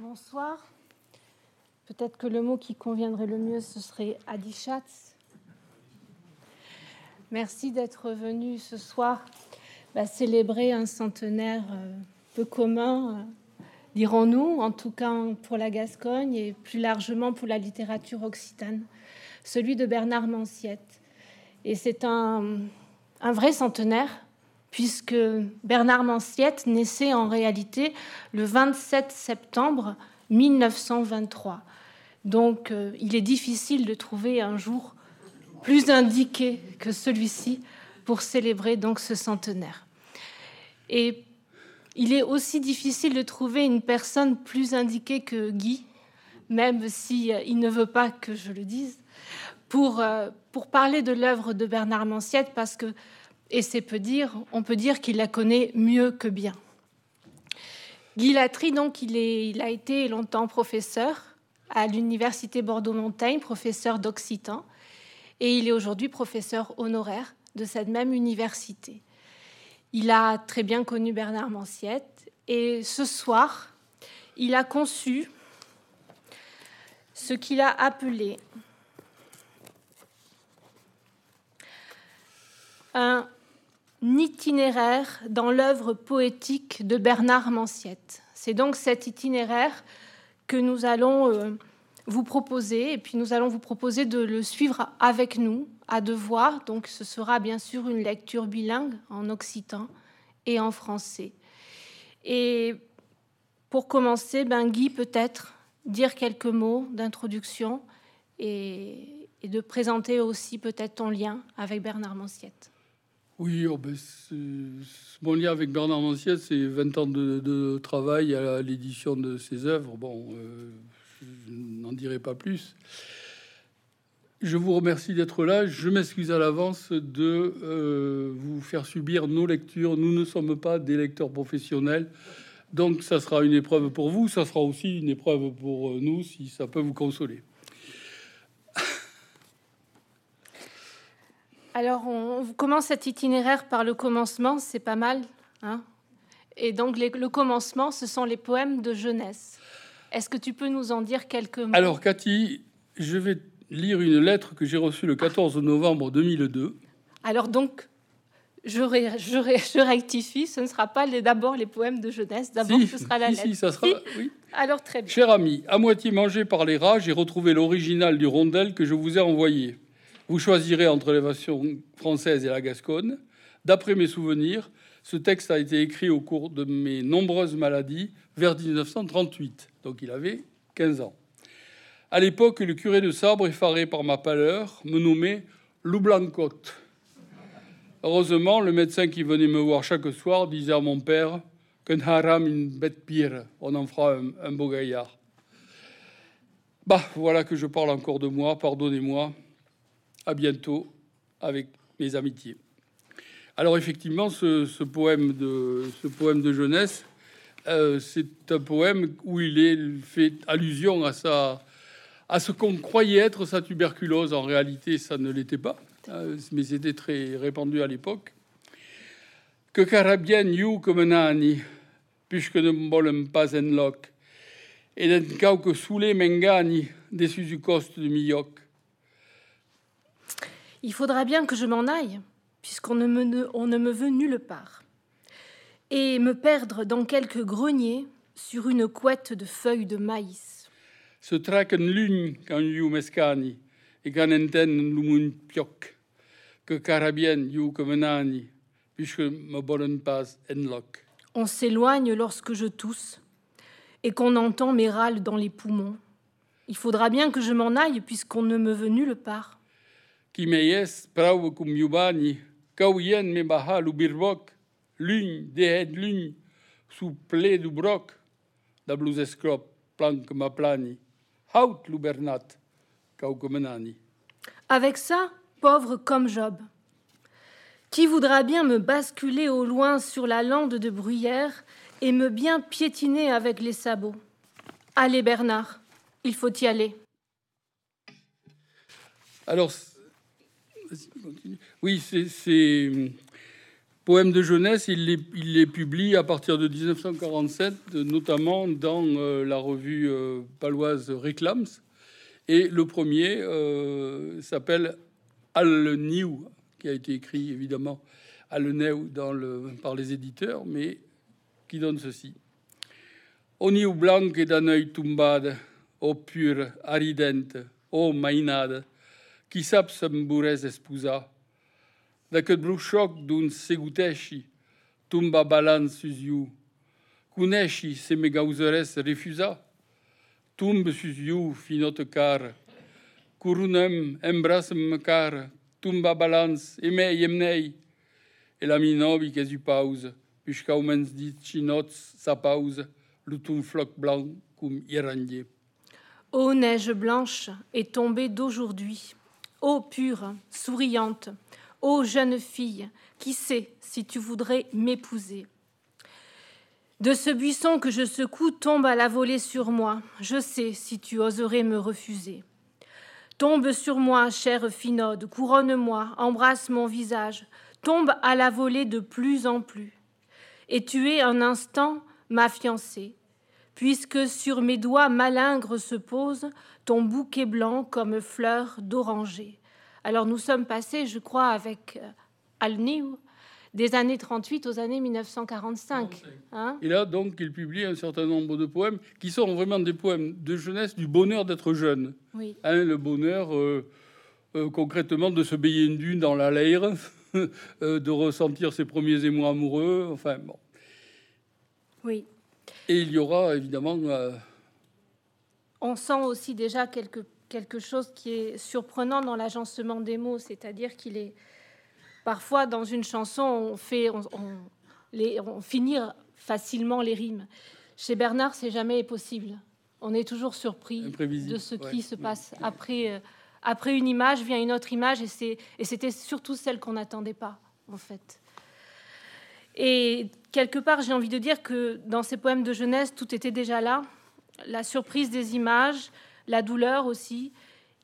Bonsoir. Peut-être que le mot qui conviendrait le mieux, ce serait Adichat. Merci d'être venu ce soir bah, célébrer un centenaire euh, peu commun, euh, dirons-nous, en tout cas pour la Gascogne et plus largement pour la littérature occitane, celui de Bernard Manciette. Et c'est un, un vrai centenaire puisque Bernard Manciette naissait en réalité le 27 septembre 1923. Donc euh, il est difficile de trouver un jour plus indiqué que celui-ci pour célébrer donc ce centenaire. Et il est aussi difficile de trouver une personne plus indiquée que Guy, même si euh, ne veut pas que je le dise, pour, euh, pour parler de l'œuvre de Bernard Manciette, parce que et c'est peu dire, on peut dire qu'il la connaît mieux que bien. Guy Latry, donc, il, est, il a été longtemps professeur à l'université Bordeaux-Montaigne, professeur d'occitan, et il est aujourd'hui professeur honoraire de cette même université. Il a très bien connu Bernard Manciette, et ce soir, il a conçu ce qu'il a appelé un itinéraire dans l'œuvre poétique de Bernard Manciette. C'est donc cet itinéraire que nous allons euh, vous proposer, et puis nous allons vous proposer de le suivre avec nous à devoir. Donc ce sera bien sûr une lecture bilingue en occitan et en français. Et pour commencer, ben Guy peut-être dire quelques mots d'introduction et, de présenter aussi peut-être ton lien avec Bernard Manciette. Oui, oh ben, mon lien avec Bernard Manciette, c'est 20 ans de, travail à l'édition de ses œuvres. Bon, euh, je n'en dirai pas plus. Je vous remercie d'être là. Je m'excuse à l'avance de euh, vous faire subir nos lectures. Nous ne sommes pas des lecteurs professionnels. Donc ça sera une épreuve pour vous, ça sera aussi une épreuve pour nous si ça peut vous consoler. Alors, on, commence cet itinéraire par le commencement, c'est pas mal. Hein Et donc, le commencement, ce sont les poèmes de jeunesse. Est-ce que tu peux nous en dire quelques mots? Alors, Cathy, je vais lire une lettre que j'ai reçue le 14 novembre 2002. Alors, donc, je, je, rectifie, ce ne sera pas d'abord les poèmes de jeunesse, d'abord ce sera la lettre. Si, ça sera, oui. Alors, très bien. Cher ami, à moitié mangé par les rats, j'ai retrouvé l'original du rondel que je vous ai envoyé. Vous choisirez entre les versions françaises et la gasconne. D'après mes souvenirs, ce texte a été écrit au cours de mes nombreuses maladies vers 1938, donc il avait 15 ans. À l'époque, le curé de Sabre, effaré par ma pâleur, me nommait Loublancote. Heureusement, le médecin qui venait me voir chaque soir disait à mon père qu'un haram, une bête pire, on en fera un, un beau gaillard. Bah, voilà que je parle encore de moi, pardonnez-moi, à bientôt avec mes amitiés. Alors effectivement, ce, poème, de, ce poème de jeunesse, euh, c'est un poème où il est fait allusion à, sa, à ce qu'on croyait être sa tuberculose. En réalité, ça ne l'était pas, euh, mais c'était très répandu à l'époque. Que carabien you comme nani, puisque ne bolem pas en loc, et d'un que soulé mengani, dessus du coste de Milloc. Il faudra bien que je m'en aille, puisqu'on ne, me, on ne me veut nulle part, et me perdre dans quelque grenier sur une couette de feuilles de maïs. Se traken lune quand you mescani, et quand enten lumun pioc, que carabien you comenani, puisque me bolen pas enloc. On s'éloigne lorsque je tousse, et qu'on entend mes râles dans les poumons. Il faudra bien que je m'en aille, puisqu'on ne me veut nulle part qui meies prau cum iubani, cauien me baha lubirboc, lune, dehed lune, sous ple du broc, da blus escrop, plank ma plani, haut lubernat, caucomenani. Avec ça, pauvre comme Job, qui voudra bien me basculer au loin sur la lande de bruyère et me bien piétiner avec les sabots Allez, Bernard, il faut y aller. Alors, oui, c'est Poèmes de jeunesse, il les, publie à partir de 1947, notamment dans euh, la revue euh, paloise Réclams. Et le premier euh, s'appelle Al New, qui a été écrit évidemment Al New dans le, par les éditeurs, mais qui donne ceci. O New blanc d'un œil tumbade, o pur, aridente, o mainade, qui sap semburez espusa, D'aquest bruixoc d'un seguteixi, tumba balan sus iu. Cuneixi se me refusa, tumbe sus iu finot car. Curunem embrasem car, tumba balans, emei emnei. E la minobi que u pause, puisqu'à umens dit chinots sa pause, l'outum floc blanc cum irandier. Ô neige blanche est tombée d'aujourd'hui, ô pure, souriante, Ô jeune fille, qui sait si tu voudrais m'épouser? De ce buisson que je secoue tombe à la volée sur moi, je sais si tu oserais me refuser. Tombe sur moi, chère finode, couronne-moi, embrasse mon visage, tombe à la volée de plus en plus. Et tu es un instant ma fiancée, puisque sur mes doigts malingres se pose ton bouquet blanc comme fleur d'oranger. Alors nous sommes passés, je crois, avec euh, Al-New, des années 38 aux années 1945. Hein et là, donc, il publie un certain nombre de poèmes qui sont vraiment des poèmes de jeunesse, du bonheur d'être jeune. Oui. Hein, le bonheur, euh, euh, concrètement, de se baigner une dune dans la laire, de ressentir ses premiers émois amoureux. Enfin, bon. Oui. Et il y aura, évidemment... On sent aussi déjà quelques quelque chose qui est surprenant dans l'agencement des mots, c'est-à-dire qu'il est parfois dans une chanson, on fait, on, les, on finit facilement les rimes. Chez Bernard, c'est jamais possible. On est toujours surpris de ce qui se passe après. Euh, après une image vient une autre image, et c'était surtout celle qu'on n'attendait pas, en fait. Et quelque part, j'ai envie de dire que dans ces poèmes de jeunesse, tout était déjà là. La surprise des images, la douleur aussi.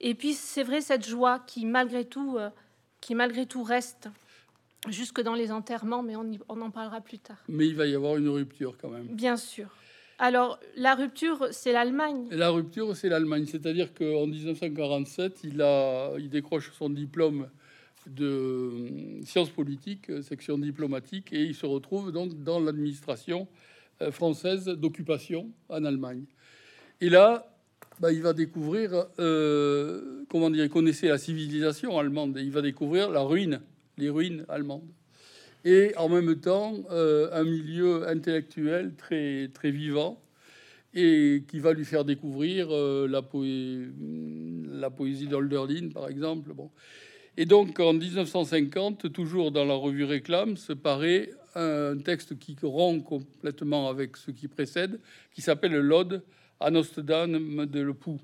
Et puis c'est vrai cette joie qui malgré tout, euh, qui malgré tout reste jusque dans les enterrements, mais on, on, en parlera plus tard. Mais il va y avoir une rupture quand même. Bien sûr. Alors la rupture, c'est l'Allemagne. La rupture, c'est l'Allemagne, c'est-à-dire qu'en 1947, il a, il décroche son diplôme de euh, sciences politiques, euh, section diplomatique, et il se retrouve donc dans l'administration française d'occupation en Allemagne. Et là, bah, il va découvrir, euh, comment dire, il connaissait la civilisation allemande, et il va découvrir la ruine, les ruines allemandes. Et en même temps, euh, un milieu intellectuel très, très vivant, et qui va lui faire découvrir euh, la, la poésie d'Olderlin, par exemple. Bon. Et donc, en 1950, toujours dans la revue Réclame, se paraît un texte qui rompt complètement avec ce qui précède, qui s'appelle l'Ode à Notre-Dame de le Pou,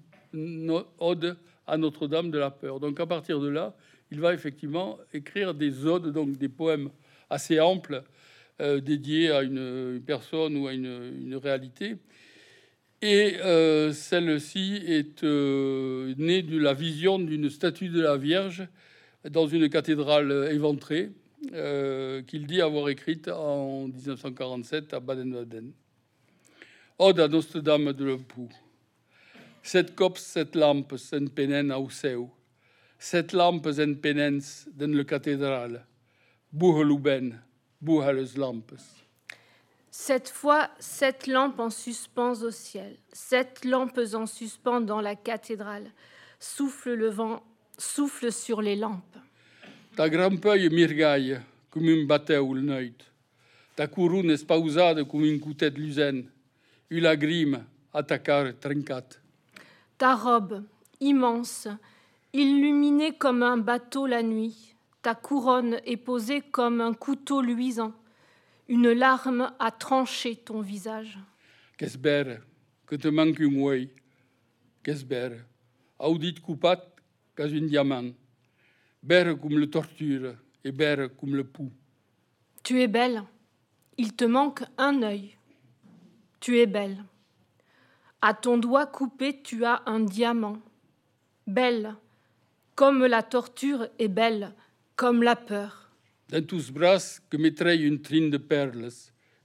ode à Notre-Dame de la peur. Donc à partir de là, il va effectivement écrire des odes, donc des poèmes assez amples, euh, dédiés à une, personne ou à une, réalité. Et euh, celle-ci est euh, née de la vision d'une statue de la Vierge dans une cathédrale éventrée, qu'il dit avoir écrite en 1947 à Baden-Baden. Ode à Notre-Dame de l'Empou. Set cops, set lampes en penen au seu. Set lampes en penens den le cathédrale. Bouhelouben, bouhales lampes. Cette fois, sept lampes en suspens au ciel, sept lampes en suspens dans la cathédrale. Souffle le vent, souffle sur les lampes. Ta grampeuille mirgaille comme une bateu le neut. Ta couronne espausade comme une coutette lusaine lagrime attacar trincat. Ta robe, immense, illuminée comme un bateau la nuit, ta couronne est posée comme un couteau luisant. Une larme a tranché ton visage. Qu'espère que te manque un œil. Qu'espère, audit coupat un diamant. Bère comme le torture et bère comme le pou. Tu es belle. Il te manque un œil. Tu es belle. À ton doigt coupé, tu as un diamant. Belle, comme la torture est belle, comme la peur. dans tous bras que mettrait une trine de perles,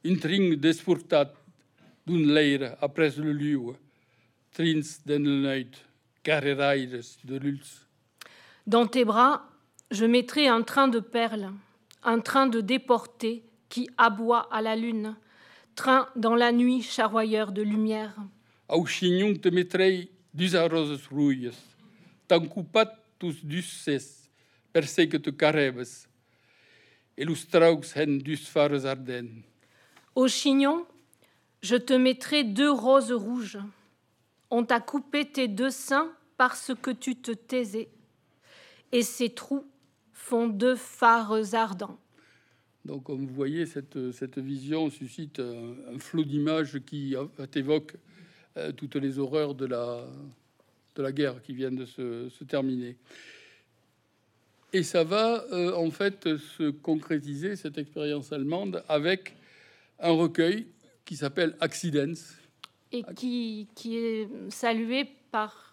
une trine d'esportat d'une leire après le lieu, trins den le de lulz. Dans tes bras, je mettrai un train de perles, un train de déportés qui aboie à la lune, train dans la nuit charroyeur de lumière. Au chignon te mettrai dus roses rouilles, t'encoupat tous duces, perse que te carebes, et hen dus fares ardennes. Au chignon, je te mettrai deux roses rouges. On t'a coupé tes deux seins parce que tu te taisais, et ces trous font deux phares ardents. Donc, comme vous voyez, cette, cette vision suscite un, flot d'images qui évoque euh, toutes les horreurs de la, de la guerre qui viennent de se, terminer. Et ça va euh, en fait se concrétiser, cette expérience allemande, avec un recueil qui s'appelle Accidents. Et qui, qui est salué par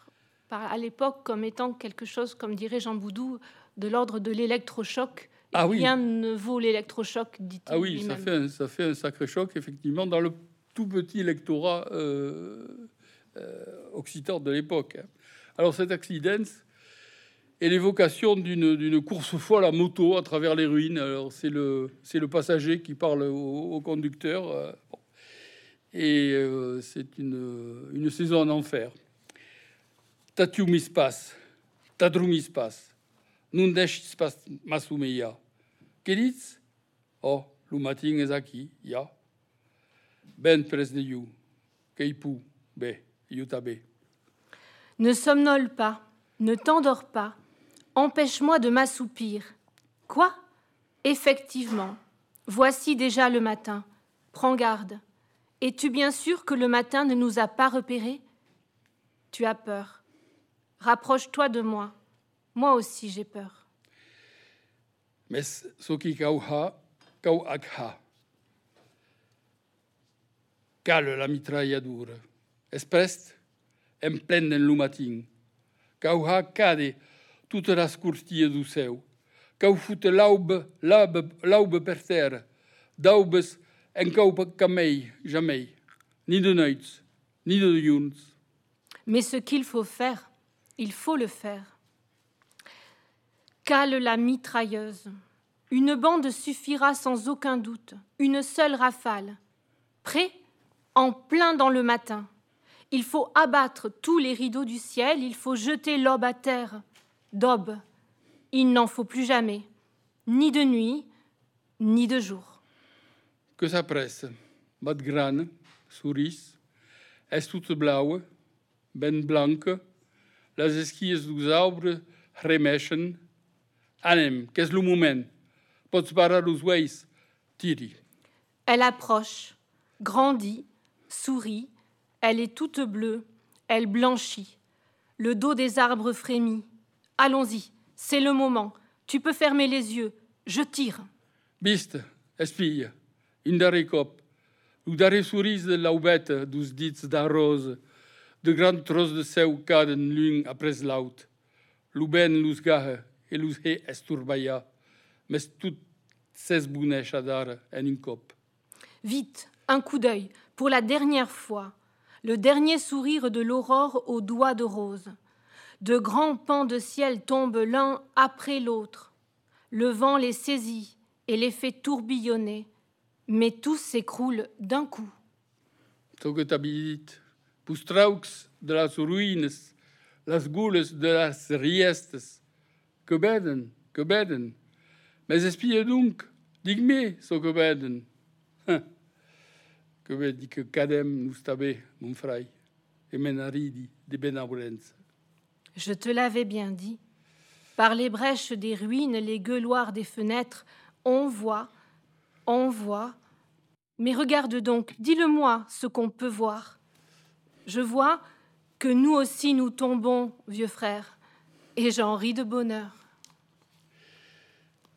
à l'époque comme étant quelque chose, comme dirait Jean Boudou, de l'ordre de l'électrochoc ah oui. Rien ne vaut l'électrochoc, dit-il. Ah oui, ça fait, un, ça fait un sacré choc, effectivement, dans le tout petit électorat euh, euh, occitan de l'époque. Alors cet accident est l'évocation d'une course folle à moto à travers les ruines. Alors c'est le, le passager qui parle au, conducteur. Euh, et c'est une, une saison en enfer. Tatu mispas, tadru mispas, nundesh spas masumeya. Kedic? O, lumatin ezaki, ya. Ben presneyu, keipu, be, yutabe. Ne somnole pas, ne t'endors pas, empêche-moi de m'assoupir. Quoi? Effectivement, voici déjà le matin. Prends garde. Es-tu bien sûr que le matin ne nous a pas repérés? Tu as peur. Rapproche-toi de moi. Moi aussi j'ai peur. mes soki kau ha, kau ak ha. Cale la mitragliatura. Esprest, en pleine en lumatin. Kau ha cade toute la scurtia du seu. Kau fute l'aube, l'aube, l'aube per terre. Daubes en kau camei, jamais. Ni de nuits, ni de juns. Mais ce qu'il faut faire, il faut le faire. Cale la mitrailleuse. Une bande suffira sans aucun doute, une seule rafale. Prêt? En plein dans le matin. Il faut abattre tous les rideaux du ciel, il faut jeter l'aube à terre. D'aube, il n'en faut plus jamais, ni de nuit, ni de jour. Que ça presse, de souris, est toute blaue, ben blanque, les esquilles des arbres remeschen, Anem, qu'est-ce le moment Tiri. Elle approche, grandit, sourit, elle est toute bleue, elle blanchit. Le dos des arbres frémit. Allons-y, c'est le moment. Tu peux fermer les yeux. Je tire. Bist, espille, indare cop. Udare souris de laubette, dus dits da rose. De grandes tros de seu caden lung après laut. Luben lus gahe, elus he esturbaya, mais tout ses adar en une cop. Vite, un coup d'œil, pour la dernière fois, le dernier sourire de l'aurore aux doigts de rose. De grands pans de ciel tombent l'un après l'autre. Le vent les saisit et les fait tourbillonner, mais tous s'écroulent d'un coup. Pustraux de las ruines, las gules de las riestes, que beden, que beden. Mais espie donc, digme so que beden. Que dit que cadem nous stabé, mon frère, et menaridi de benabulens. Je te l'avais bien dit. Par les brèches des ruines, les gueuloirs des fenêtres, on voit, on voit. Mais regarde donc, dis-le-moi ce qu'on peut voir. Je vois que nous aussi nous tombons, vieux frère, et j'en ris de bonheur.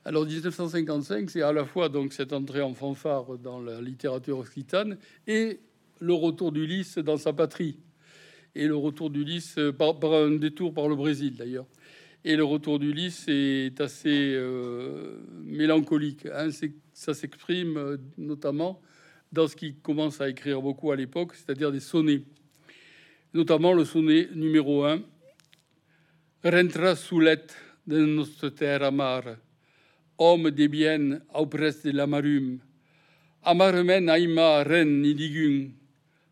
Alors 1955, c'est à la fois donc cette entrée en fanfare dans la littérature occitane et le retour d'Ulysse dans sa patrie et le retour d'Ulysse par, par, un détour par le Brésil d'ailleurs. Et le retour d'Ulysse est assez euh, mélancolique. Hein. Ça s'exprime euh, notamment dans ce qu'il commence à écrire beaucoup à l'époque, c'est-à-dire des sonnets. Notamment le sonnet numéro 1, Rentra sulet de notre terre amare, homme des biens auprès de la marume, amarmen aima ren nidigun,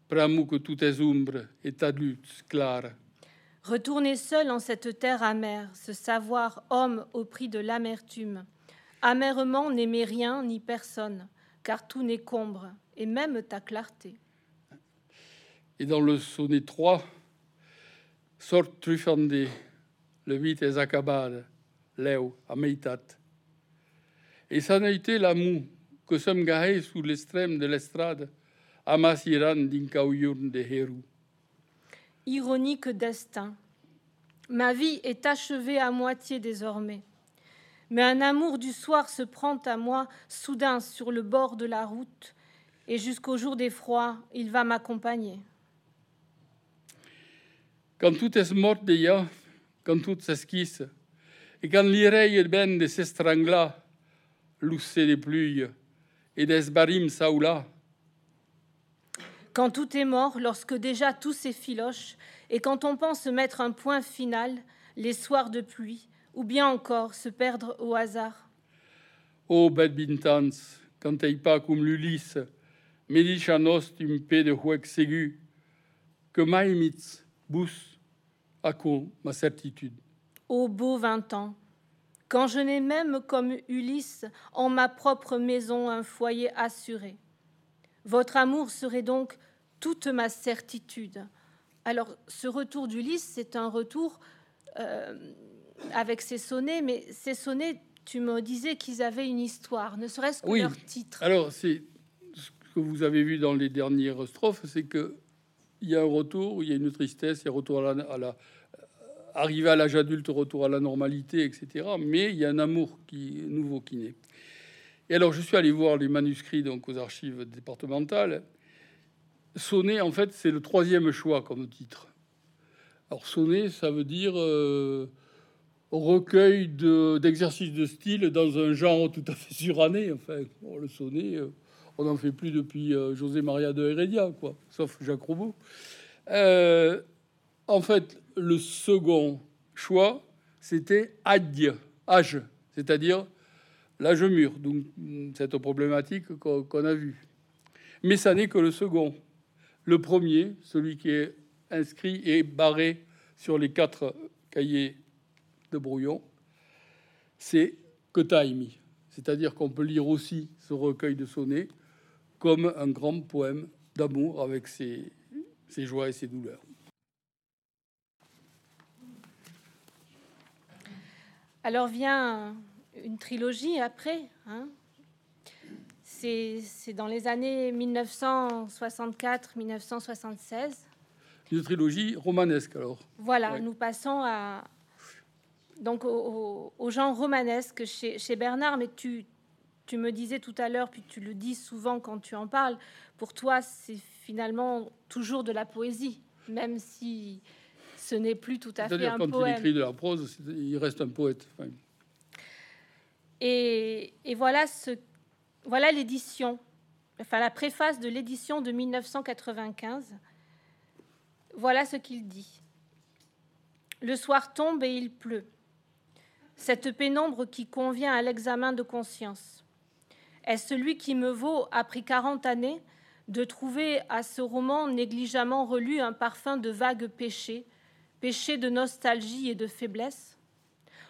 pramu que tout est ombre et ta lutte clare. Retourner seul en cette terre amère, se savoir homme au prix de l'amertume. Amèrement n'aimer rien ni personne, car tout n'écombre, et même ta clarté. Et dans le sonnet 3, sort truffandé, le vite est acabade, léo, ameitat. Et ça n'a été l'amour que sommes garés sous l'extrême de l'estrade, amasiran d'incaouyurn de Hérou ironique destin. Ma vie est achevée à moitié désormais. Mais un amour du soir se prend à moi soudain sur le bord de la route, et jusqu'au jour des froids, il va m'accompagner. Quand tout est mort déjà, quand tout s'esquisse, et quand l'ireille bende s'estrangla, loussé des pluies, et des barim saoula, quand tout est mort, lorsque déjà tout s'effiloche, et quand on pense mettre un point final, les soirs de pluie, ou bien encore se perdre au hasard. Ô bintans, quand pas comme l'Ulysse, medichanos tu me de huec que maïmitz bous à ma certitude. Ô beau vingt ans, quand je n'ai même comme Ulysse en ma propre maison un foyer assuré. Votre amour serait donc toute ma certitude. Alors, ce retour d'Ulysse, c'est un retour euh, avec ses sonnets, mais ces sonnets, tu me disais qu'ils avaient une histoire, ne serait-ce que leur titre. Alors, c'est ce que vous avez vu dans les dernières strophes, c'est que il y a un retour, il y a une tristesse, il y a retour à la, à arrivé à l'âge adulte, retour à la normalité, etc. Mais il y a un amour qui nouveau qui naît. Et alors, je suis allé voir les manuscrits donc aux archives départementales. Sonner, en fait, c'est le troisième choix comme titre. Alors, sonner, ça veut dire euh, recueil d'exercices de, style dans un genre tout à fait suranné. Enfin, le sonnet, euh, on n'en fait plus depuis euh, José Maria de Heredia, quoi, sauf Jacques Roubaud. en fait, le second choix, c'était adie, âge, c'est-à-dire l'âge mûr, donc cette problématique qu'on a vue. Mais ça n'est que le second. Le premier, celui qui est inscrit et barré sur les quatre cahiers de brouillon, c'est Kotaimi. C'est-à-dire qu'on peut lire aussi ce recueil de sonnets comme un grand poème d'amour avec ses, ses joies et ses douleurs. Alors vient une trilogie après, hein c'est dans les années 1964-1976. Une trilogie romanesque alors. Voilà, nous passons à donc au, genre romanesque chez, chez, Bernard. Mais tu, tu me disais tout à l'heure, puis tu le dis souvent quand tu en parles. Pour toi, c'est finalement toujours de la poésie, même si ce n'est plus tout à fait un quand poème. il écrit de la prose, il reste un poète. Et, et voilà ce voilà l'édition, enfin la préface de l'édition de 1995. Voilà ce qu'il dit. Le soir tombe et il pleut. Cette pénombre qui convient à l'examen de conscience. Est celui qui me vaut, après 40 années, de trouver à ce roman négligemment relu un parfum de vagues péchés, péchés de nostalgie et de faiblesse?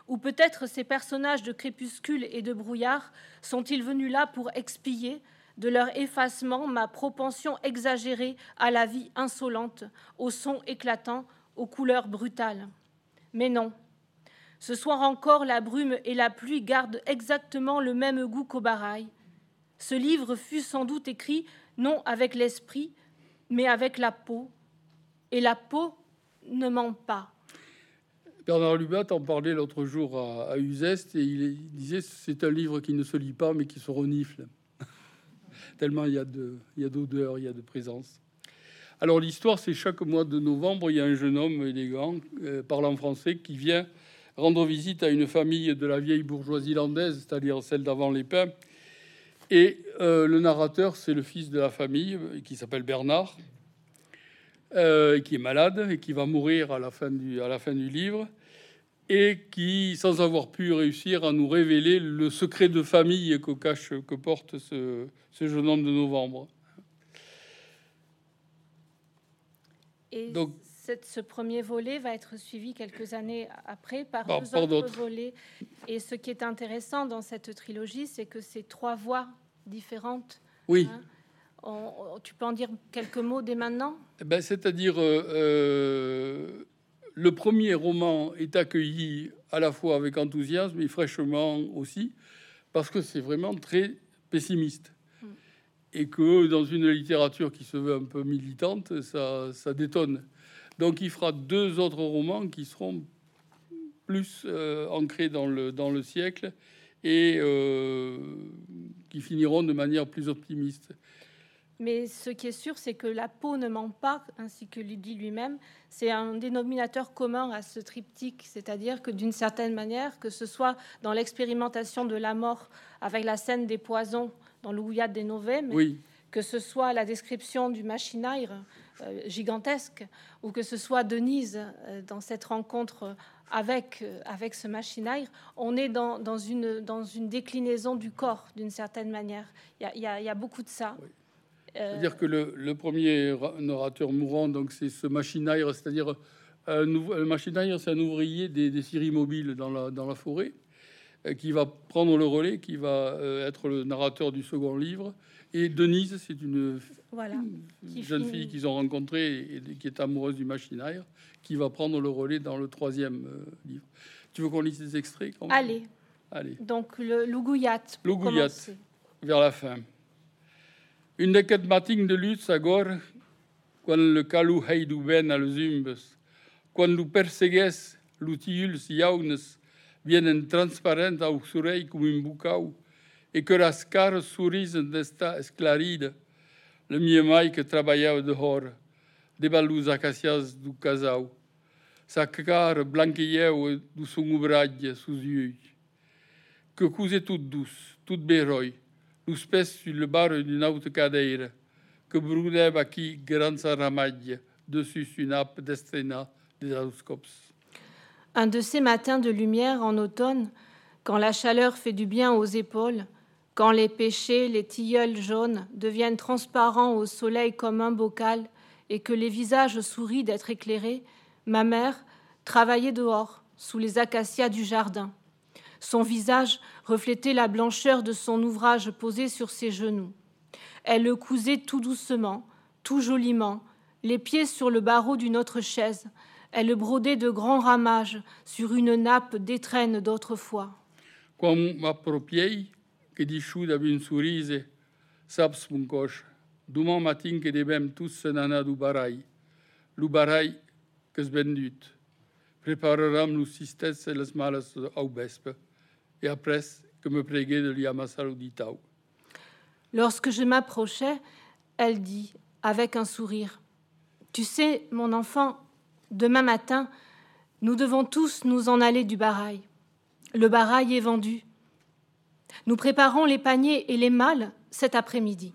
Ou peut-être ces personnages de crépuscule et de brouillard sont-ils venus là pour expier de leur effacement ma propension exagérée à la vie insolente, aux sons éclatants, aux couleurs brutales? Mais non. Ce soir encore, la brume et la pluie gardent exactement le même goût qu'au barail. Ce livre fut sans doute écrit non avec l'esprit, mais avec la peau. Et la peau ne ment pas. Bernard Lubat en parlait l'autre jour à, Uzeste et il, disait c'est un livre qui ne se lit pas mais qui se renifle. Tellement il y a de, il y a d'odeur, il y a de présence. Alors l'histoire, c'est chaque mois de novembre, il y a un jeune homme élégant, euh, parlant français, qui vient rendre visite à une famille de la vieille bourgeoisie landaise, c'est-à-dire celle d'avant les pins. Et euh, le narrateur, c'est le fils de la famille, qui s'appelle Bernard, euh, qui est malade et qui va mourir à la fin du, à la fin du livre, et qui, sans avoir pu réussir à nous révéler le secret de famille que cache, que porte ce, ce jeune homme de novembre. Et Donc, ce premier volet va être suivi quelques années après par, deux autres volets. Et ce qui est intéressant dans cette trilogie, c'est que c'est trois voix différentes. Oui. Hein. tu peux en dire quelques mots dès maintenant? Eh ben, C'est-à-dire, euh, euh, le premier roman est accueilli à la fois avec enthousiasme et fraîchement aussi, parce que c'est vraiment très pessimiste. Hmm. Et que dans une littérature qui se veut un peu militante, ça, ça détonne. Donc il fera deux autres romans qui seront plus euh, ancrés dans le, dans le siècle et euh, qui finiront de manière plus optimiste. Mais ce qui est sûr, c'est que la peau ne ment pas, ainsi que lui dit lui-même. C'est un dénominateur commun à ce triptyque, c'est-à-dire que d'une certaine manière, que ce soit dans l'expérimentation de la mort avec la scène des poisons dans l'Ouillade des Novem, oui. Que ce soit la description du machinaire euh, gigantesque, ou que ce soit Denise euh, dans cette rencontre avec, euh, avec ce machinaire, on est dans, dans, une, dans une déclinaison du corps d'une certaine manière. Il y, y, a beaucoup de ça. C'est-à-dire que le, le, premier narrateur mourant, donc c'est ce machinaire, c'est-à-dire un, le machinaire, c'est un ouvrier des, des scieries mobiles dans la, dans la forêt, qui va prendre le relais, qui va être le narrateur du second livre. Et Denise, c'est une voilà. jeune fille qu'ils ont rencontrée et qui est amoureuse du machinaire, qui va prendre le relais dans le troisième euh, livre. Tu veux qu'on lise des extraits quand même? Allez. Allez. Donc le Lougouillat. Lougouillat, vers la fin. Une quatre matines de lutte agor, quand le calou heidu ben al zumbes, quand lu persegues l'utiuls jaunes vienen transparent au soleil comme un boucau, et que las caras d'esta esclaride, le miemai que travaillait dehors, debaixo acacias do casal. Sa cara blanqueou do son ouvrage sous yeux. Que cousait toute douce, toute béroy, los pés sur le bar d'une autre cadeira, que brûlait aqui grande ramadie, dessus une nappe d'estrena des auscops. Un de ces matins de lumière en automne, quand la chaleur fait du bien aux épaules, quand les péchés, les tilleuls jaunes deviennent transparents au soleil comme un bocal et que les visages sourient d'être éclairés, ma mère travaillait dehors, sous les acacias du jardin. Son visage reflétait la blancheur de son ouvrage posé sur ses genoux. Elle le cousait tout doucement, tout joliment, les pieds sur le barreau d'une autre chaise. Elle le brodait de grands ramages sur une nappe d'étrenne d'autrefois que di chou da un sourise, saps mon coche. Demain matin que devem tous nana du barai, lu barai que es vendut. Prepareram los sistes et les males au vespe, et après que me préguait de lui saludital. Lorsque je m'approchais, elle dit, avec un sourire, Tu sais, mon enfant, demain matin, nous devons tous nous en aller du barail. Le barail est vendu. Nous préparons les paniers et les malles cet après-midi.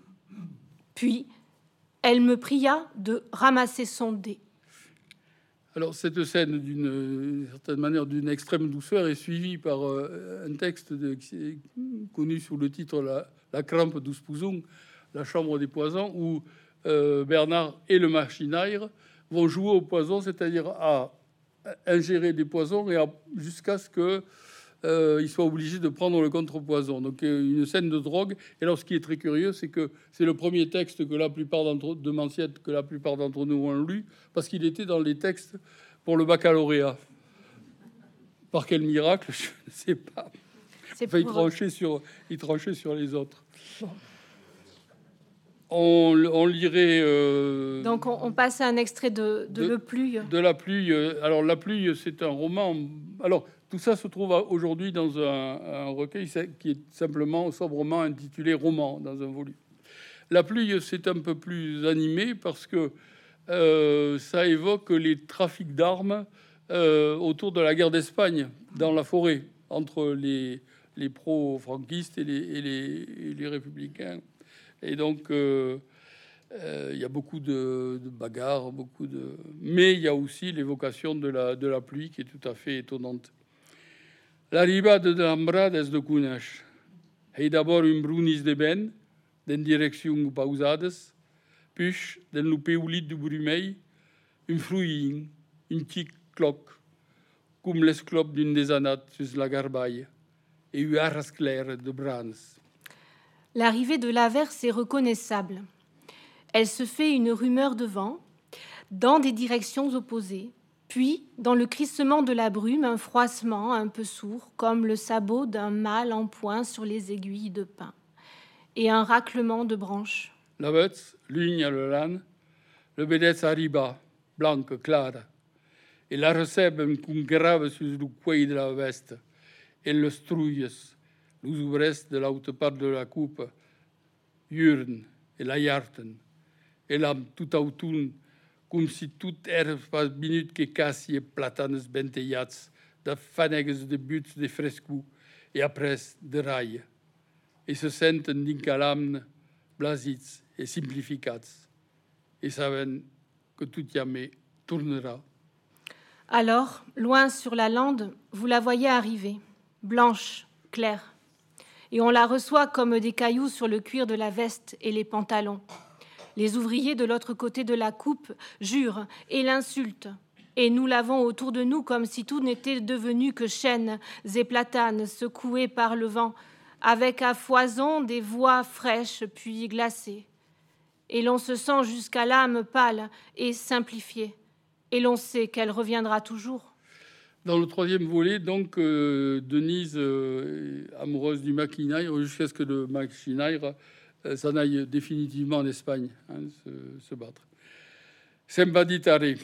Puis, elle me pria de ramasser son dé. Alors, cette scène, d'une certaine manière, d'une extrême douceur, est suivie par euh, un texte connu sous le titre La, crampe d'Ouspouzon, la chambre des poisons, où euh, Bernard et le machinaire vont jouer au poison, c'est-à-dire à ingérer des poisons et jusqu'à ce que euh, il soit obligé de prendre le contrepoison. Donc euh, une scène de drogue. Et alors ce qui est très curieux, c'est que c'est le premier texte que la plupart d'entre de Manciette que la plupart d'entre nous ont lu, parce qu'il était dans les textes pour le baccalauréat. Par quel miracle, je ne sais pas. Enfin, il, tranchait sur, il tranchait sur les autres. On, on, lirait. Euh, Donc on, on, passe à un extrait de, de, de, Le Pluie. De La Pluie. Alors La Pluie, c'est un roman. Alors tout ça se trouve aujourd'hui dans un, recueil qui est simplement, sobrement intitulé Roman, dans un volume. La pluie, c'est un peu plus animé parce que euh, ça évoque les trafics d'armes euh, autour de la guerre d'Espagne, dans la forêt, entre les, les pro-franquistes et les, les, républicains. Et donc, euh, euh, il y a beaucoup de, bagarres, beaucoup de... mais il y a aussi l'évocation de la, de la pluie qui est tout à fait étonnante. La riba de Lambrades de Cunas est d'abord une brunis de ben, d'une direction pausades, puis d'un loupé du Brumei, une fruit, une petite cloque, comme l'esclope d'une des anates sur la garbaille, et une arras claire de bronze. L'arrivée de l'averse est reconnaissable. Elle se fait une rumeur de vent, dans des directions opposées, puis, dans le crissement de la brume, un froissement un peu sourd, comme le sabot d'un mâle en point sur les aiguilles de pin, et un raclement de branches. La bête, ligne à le le bédet arriba, clair, et la recebe cum grave sur le de la veste, et le les ouvres de l'autre part de la coupe, yurn et la yarten, et l'âme tout autour, comme si toute herbe pas minute que cassie platanes benteyats, de fanegues de buts de frescou, et après de rails, et se sentent d'incalamne, blasits et simplificats, et savent que tout jamais tournera. Alors, loin sur la lande, vous la voyez arriver, blanche, claire, et on la reçoit comme des cailloux sur le cuir de la veste et les pantalons. Les ouvriers de l'autre côté de la coupe jurent et l'insultent. Et nous l'avons autour de nous comme si tout n'était devenu que chênes et platanes secoués par le vent, avec à foison des voix fraîches puis glacées. Et l'on se sent jusqu'à l'âme pâle et simplifiée. Et l'on sait qu'elle reviendra toujours. Dans le troisième volet, donc, euh, Denise, euh, amoureuse du Machinayre, jusqu'à ce que le Machinayre euh, s'en aille définitivement en Espagne, hein, se, se, battre. Sembaditare,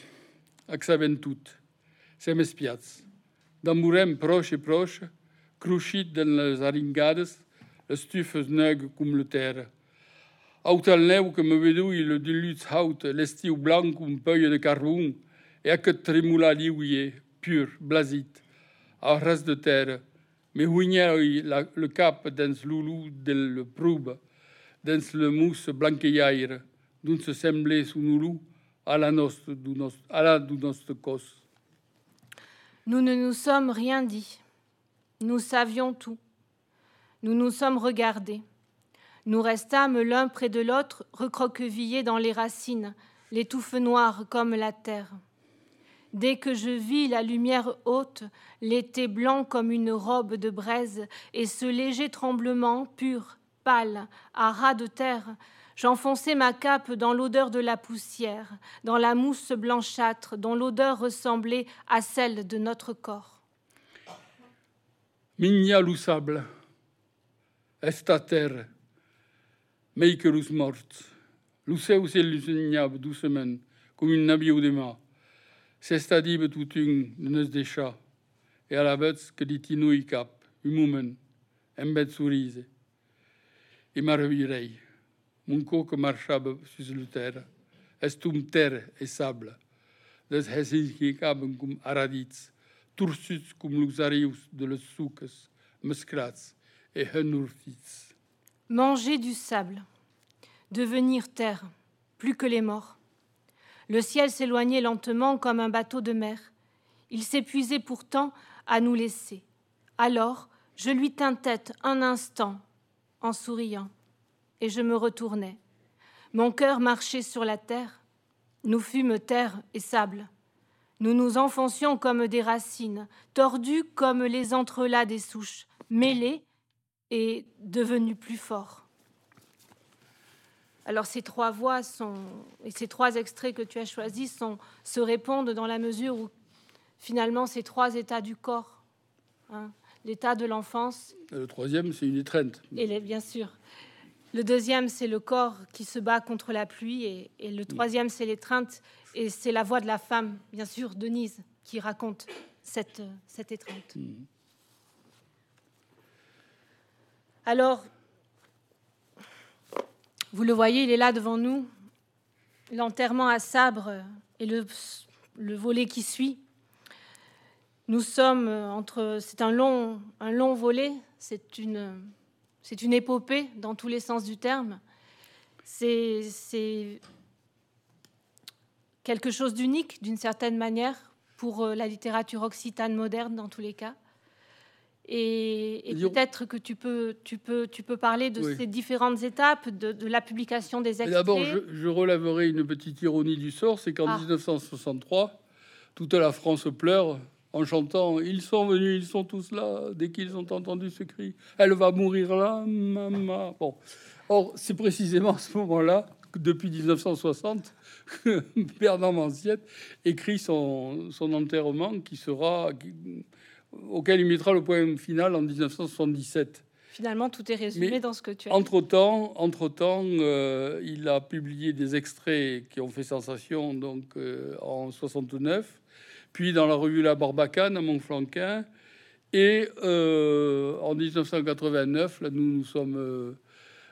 axaventut, sem espiats. D'amurem proche et proche, cruchit dans les aringades, le stuf snug comme le terre. Out al neu que me vedui le diluts haut, l'estiu blanc comme peuille de carbon, et à que tremula liouillé, pur, blasit, à reste de terre, mais le cap dans loulou de le proube, dans le mousse blanqueyaire, d'un se semblait sous nous à la nostre, à la de notre cos. Nous ne nous sommes rien dit. Nous savions tout. Nous nous sommes regardés. Nous restâmes l'un près de l'autre, recroquevillés dans les racines, les touffes noires comme la terre. Dès que je vis la lumière haute, l'été blanc comme une robe de braise, et ce léger tremblement pur, pâle, à ras de terre, j'enfonçais ma cape dans l'odeur de la poussière, dans la mousse blanchâtre dont l'odeur ressemblait à celle de notre corps. Migna sable, esta terre, meikerus mort, luceus illusignab doucement, comme une nabiou de ma, s'estadib tout une neus des chats, et à la bête que dit inouï cap, umumen, embed sourise et m'arriverei. Mon coq marchaba sur le terre, estum terre et sable, des Helsinki caben cum aradits, tursus cum luxarius de le sucas, muscrats et henurfits. Manger du sable, devenir terre, plus que les morts. Le ciel s'éloignait lentement comme un bateau de mer. Il s'épuisait pourtant à nous laisser. Alors, je lui tins tête un instant en souriant, et je me retournai. Mon cœur marchait sur la terre. Nous fûmes terre et sable. Nous nous enfoncions comme des racines, tordus comme les entrelacs des souches, mêlés et devenus plus forts. Alors ces trois voix sont, et ces trois extraits que tu as choisis sont, se répondent dans la mesure où finalement ces trois états du corps, hein, l'état de l'enfance. Le troisième, c'est une étreinte. Et bien sûr. Le deuxième, c'est le corps qui se bat contre la pluie. Et, le troisième, c'est l'étreinte. Et c'est la voix de la femme, bien sûr, Denise, qui raconte cette, cette étreinte. Mm. Alors, vous le voyez, il est là devant nous. L'enterrement à sabre et le, le volet qui suit nous sommes entre. C'est un long, un long volet. C'est une, c'est une épopée dans tous les sens du terme. C'est, c'est quelque chose d'unique d'une certaine manière pour euh, la littérature occitane moderne dans tous les cas. Et, peut-être que tu peux, tu, peux, tu peux parler de ces différentes étapes de, la publication des extraits. D'abord, je, relèverai une petite ironie du sort, c'est qu'en 1963, ah. toute la France pleure en chantant Ils sont venus, ils sont tous là. Dès qu'ils ont entendu ce cri, elle va mourir là, maman. Bon. Or, c'est précisément à ce moment-là depuis 1960, Bernard Manciette écrit son, son enterrement qui sera, auquel il mettra le point final en 1977. Finalement, tout est résumé dans ce que tu as entre temps, entre temps, euh, il a publié des extraits qui ont fait sensation donc euh, en 69, puis dans la revue La Barbacane à Montflanquin, et euh, en 1989, là nous nous sommes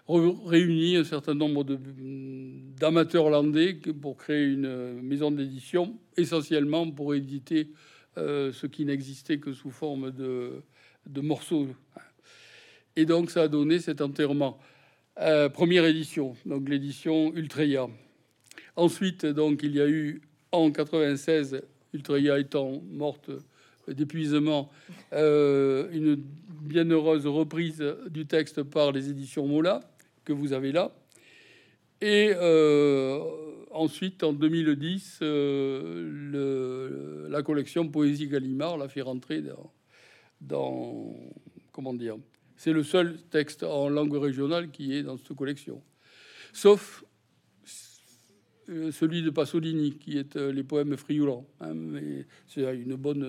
réuni un certain nombre d'amateurs hollandais pour créer une maison d'édition, essentiellement pour éditer ce qui n'existait que sous forme de, morceaux. Et donc ça a donné cet enterrement. Euh, première édition, donc l'édition Ultreya. Ensuite, donc il y a eu en 96, Ultreya étant morte d'épuisement, euh, une bienheureuse reprise du texte par les éditions Mola que vous avez là. Et euh, ensuite, en 2010, euh, le, la collection Poésie Gallimard l'a fait rentrer dans, dans comment dire, c'est le seul texte en langue régionale qui est dans cette collection, sauf euh, celui de Pasolini, qui est les poèmes friolants. Hein, mais c'est une bonne,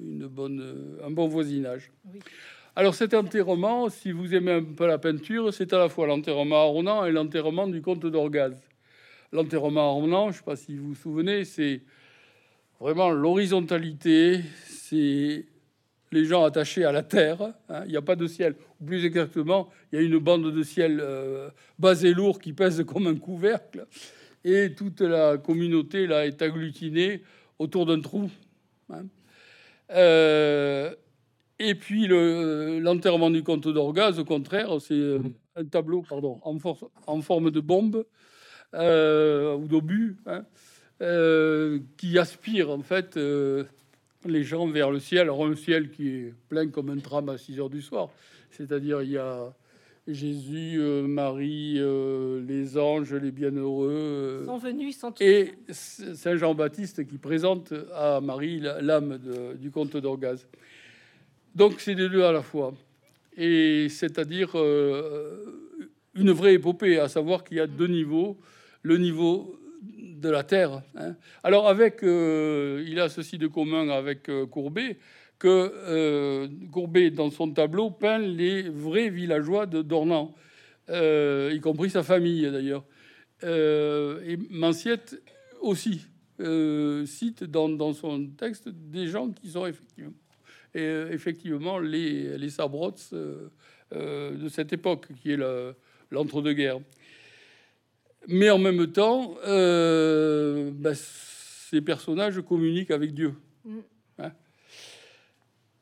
une bonne, un bon voisinage. Oui. Alors cet enterrement, si vous aimez un peu la peinture, c'est à la fois l'enterrement à Ronan et l'enterrement du comte d'Orgaz. L'enterrement Ronan, je ne sais pas si vous vous souvenez, c'est vraiment l'horizontalité, c'est les gens attachés à la terre, hein. il n'y a pas de ciel. Ou plus exactement, il y a une bande de ciel euh, bas et lourd qui pèse comme un couvercle, et toute la communauté là est agglutinée autour d'un trou. Hein. Euh, et puis l'enterrement du comte d'Orgaz, au contraire, c'est euh, un tableau pardon, en, en forme de bombe euh, ou d'obus hein, euh, qui aspire en fait les gens vers le ciel. Alors un ciel qui est plein comme un tram à 6 heures du soir, c'est-à-dire il y a Jésus, Marie, les anges, les bienheureux, sont venus, sont et Saint Jean-Baptiste qui présente à Marie l'âme du comte d'Orgaz. Donc c'est les deux à la fois. Et c'est-à-dire euh, une vraie épopée, à savoir qu'il y a deux niveaux. Le niveau de la terre. Hein. Alors avec, euh, il a ceci de commun avec euh, Courbet, que Courbet, dans son tableau, peint les vrais villageois de Dornan, y compris sa famille d'ailleurs. et Manciette aussi cite dans, son texte des gens qui sont effectivement et euh, effectivement les, les sabrots euh, euh, de cette époque, qui est l'entre-deux-guerres. Mais en même temps, bah, ces personnages communiquent avec Dieu. Mm. Hein.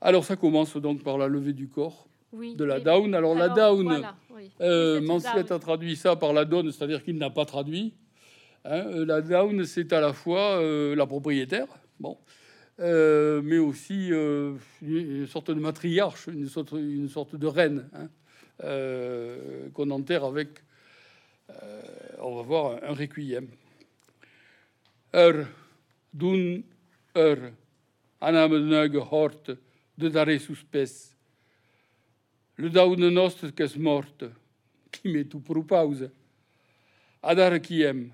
Alors ça commence donc par la levée du corps de la down. Alors, la down, voilà, a traduit ça par la donne, c'est-à-dire qu'il n'a pas traduit. Hein. La down, c'est à la fois la propriétaire, bon, euh, mais aussi euh, une sorte de matriarche, une sorte, une sorte de reine hein, euh, qu'on enterre avec, on va voir, un requiem. Er, doen er, anamenuige hort, de dare suspes. Le daune nostre qu'es morte, qui met tout pour pause? Adar kiem,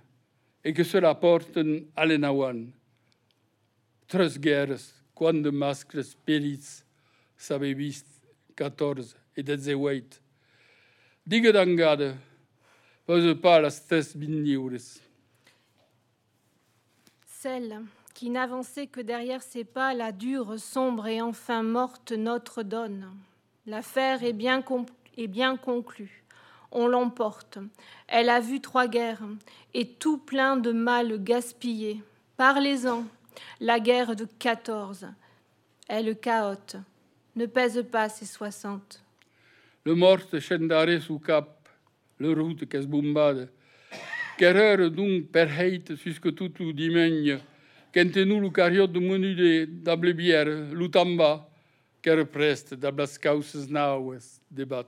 et que cela porte alenawan tres guerres, quando mascles spirits sabebis 14 et dezeweit. Digue d'angade, pose pas las tres biniures. Celle qui n'avançait que derrière ses pas la dure, sombre et enfin morte notre donne. L'affaire est bien, est bien conclue. On l'emporte. Elle a vu trois guerres et tout plein de mal gaspillé. Parlez-en, la guerre de 14. est le chaos, ne pèse pas ses soixante. Le mort scendare sous cap, le route qu'est bombade. Quereur donc perheit jusque tout le dimaigne, qu'entenu le cariot de menude d'able bière, l'utamba, qu'er preste d'ablas causes naues débat.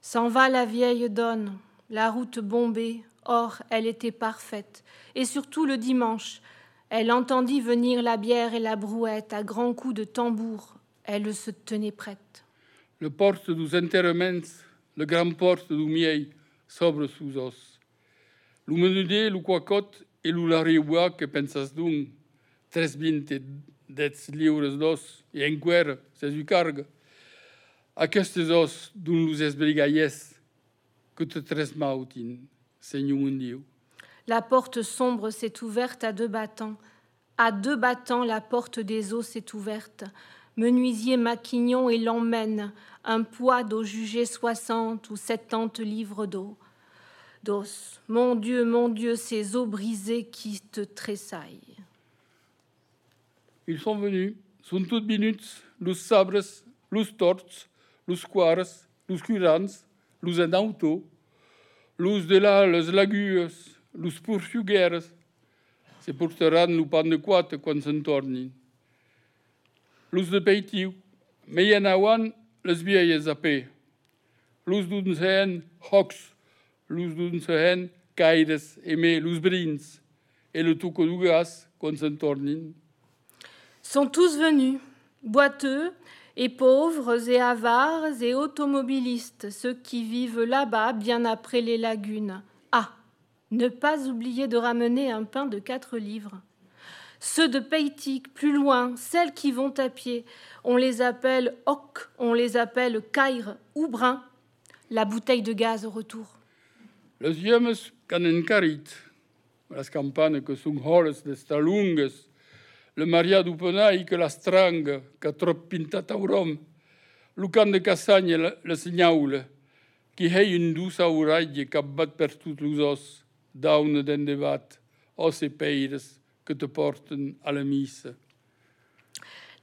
S'en va la vieille donne, la route bombée, or elle était parfaite, et surtout le dimanche, elle entendit venir la bière et la brouette à grands coups de tambour. Elle se tenait prête. Le porte dos enterrements, le grand porte du miei, sobre sous os. Lu menudé, lu quacot et lu lariua que pensas dun, tres vinte dets lliures d'os, et enquer, ses cargue. Aquestes os d'un lus esbrigaies, que te tres mautin, seigneur Dieu. La porte sombre s'est ouverte à deux battants. À deux battants, la porte des eaux s'est ouverte. Menuisier Maquignon et l'emmène, un poids d'eau jugé soixante ou septante livres d'eau. D'os, mon Dieu, mon Dieu, ces eaux brisées qui te tressaillent. Ils sont venus, toutes minutes, sabres, torts, los quares, los curans, los de la, lagues, pan de de peitiu, meien awan les vieilles a pe. Los d'un sehen hocs, los d'un sehen caires e me los brins, et le tuco du gas quan se'n tornin. Sont tous venus, boiteux et pauvres et avares et automobilistes, ceux qui vivent là-bas bien après les lagunes. Ah, ne pas oublier de ramener un pain de quatre livres. Ceux de Peitic, plus loin, celles qui vont à pied, on les appelle hoc, on les appelle caire ou brun. La bouteille de gaz au retour. Les hommes canen carit, las campanes que sont holes de stalungues, le maria du penai que la strangue, que trop pintat aurom, lucan de cassagne le, signaule, qui hei une douce oreille qu'abat per toutes les os, daune den debat, os et peires que te portent à la misse.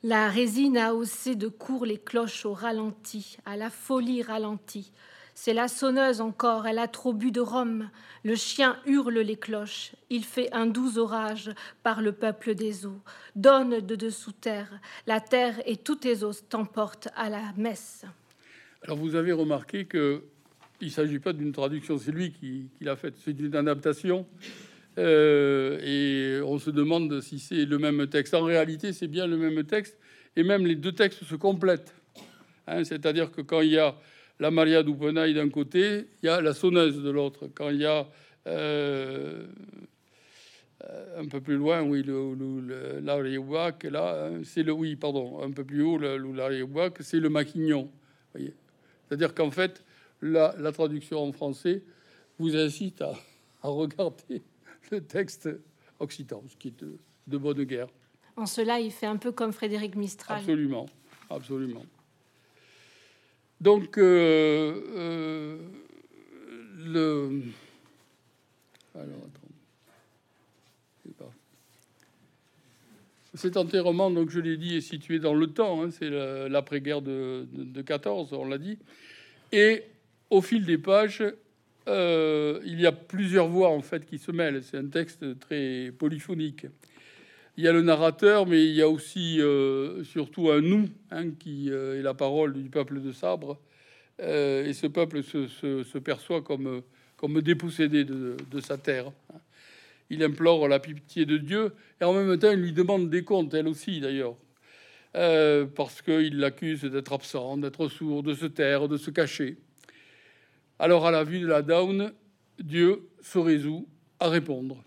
La résine a haussé de court les cloches au ralenti, à la folie ralentie. C'est la sonneuse encore, elle a trop bu de rhum. Le chien hurle les cloches. Il fait un doux orage par le peuple des eaux. Donne de dessous terre. La terre et tous tes os t'emportent à la messe. Alors vous avez remarqué que il ne s'agit pas d'une traduction, c'est lui qui, qui l'a faite, c'est une adaptation. Euh, et on se demande si c'est le même texte. En réalité, c'est bien le même texte, et même les deux textes se complètent. Hein, C'est-à-dire que quand il y a la Maria d'Upenaï d'un côté, il y a la sonneuse de l'autre. Quand il y a euh, un peu plus loin, oui, le, le, le là, hein, c'est le oui, pardon, un peu plus haut, le, le c'est le maquignon. C'est-à-dire qu'en fait, la, la traduction en français vous incite à regarder le texte occitan, ce qui est de, de bonne guerre. En cela, il fait un peu comme Frédéric Mistral. Absolument, absolument. Donc, euh, euh, le. Alors, attends. Cet enterrement, donc je l'ai dit, est situé dans le temps. hein, c'est la- l'après-guerre de, de, de 14, on l'a dit. Et au fil des pages, euh, il y a plusieurs voix en fait qui se mêlent. C'est un texte très polyphonique. Il y a le narrateur, mais il y a aussi euh, surtout un nous hein, qui euh, est la parole du peuple de Sabre. Et ce peuple se, perçoit comme, comme dépossédé de, de sa terre. Il implore la pitié de Dieu et en même temps il lui demande des comptes, elle aussi d'ailleurs, parce qu'il l'accuse d'être absent, d'être sourd, de se taire, de se cacher. Alors à la vue de la down, Dieu se résout à répondre.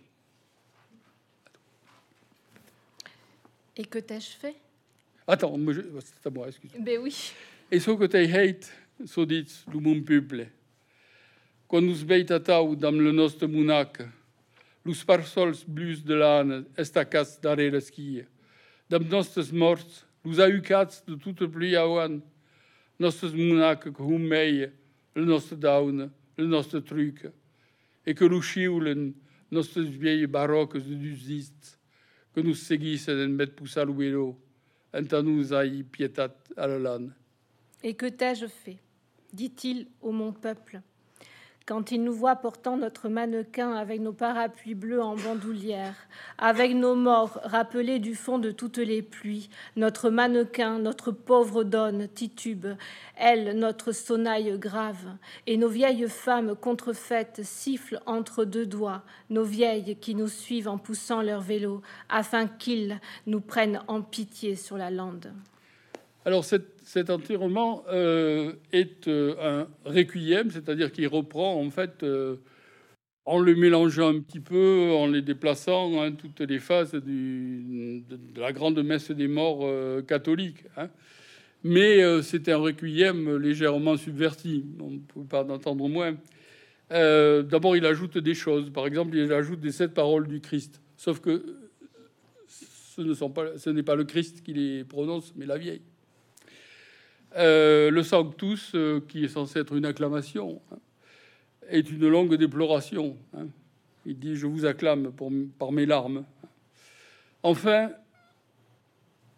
Et que t'ai-je fait? Attends, c'est à moi, excuse-moi. Ben oui. Et ce que t'ai hate, so dit le mon peuple. Quand nous beitatau dam le nostre munac, lus parsols blus de l'âne, estacas darrere ski, dam nostres morts, lus aucats de toute pluie awan, nostres munac hum mei, le nostre daune, le nostre truc, et que nous chiulen nostres vieilles baroques de dusist, que nous seguissent en met poussar l'ouélo, entanusai pietat alalan. Et que t'ai-je fait? dit-il au mon peuple quand il nous voit portant notre mannequin avec nos parapluies bleus en bandoulière, avec nos morts rappelés du fond de toutes les pluies, notre mannequin, notre pauvre donne, titube, elle, notre sonnaille grave, et nos vieilles femmes contrefaites sifflent entre deux doigts, nos vieilles qui nous suivent en poussant leur vélo, afin qu'ils nous prennent en pitié sur la lande. Alors cet enterrement euh, est euh, un requiem, c'est-à-dire qu'il reprend en fait, euh, en le mélangeant un petit peu, en les déplaçant, hein, toutes les phases de, la grande messe des morts catholiques. Hein. Mais c'est un requiem légèrement subverti, on ne peut pas en entendre moins. D'abord, il ajoute des choses. Par exemple, il ajoute des sept paroles du Christ. Sauf que ce n'est pas, pas le Christ qui les prononce, mais la vieille. Euh, le Sanctus, euh, qui est censé être une acclamation, hein, est une longue déploration. Hein. Il dit Je vous acclame par mes larmes. Enfin,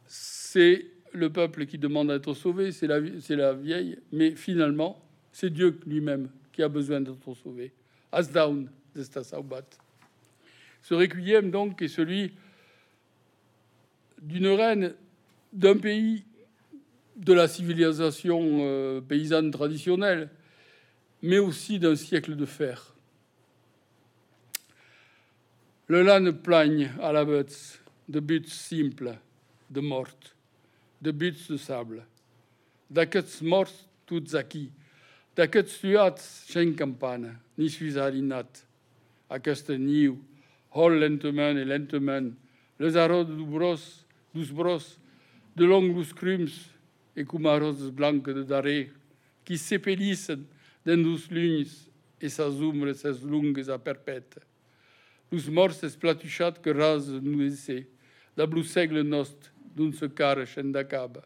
c'est le peuple qui demande à être sauvé, c'est la, vieille, mais finalement, c'est Dieu lui-même qui a besoin d'être sauvé. As down, Ce requiem, donc, est celui d'une reine d'un pays de la civilisation euh, paysanne traditionnelle, mais aussi d'un siècle de fer. Le lane plagne à la bête de buts simples, de mortes, de buts de sable, d'aquests morts toutes acquis, d'aquests tuats chen campana, ni suis alinat, aquest niu, hol lentement et lentement, les de longues crumes, et cumaros blancs de daré, qui s'épélissent dans douze lunes et s'azument ses longues à perpète. Lus morts platuchat que rase nous essaie, la bloussaigle nost d'un se carre chendacaba.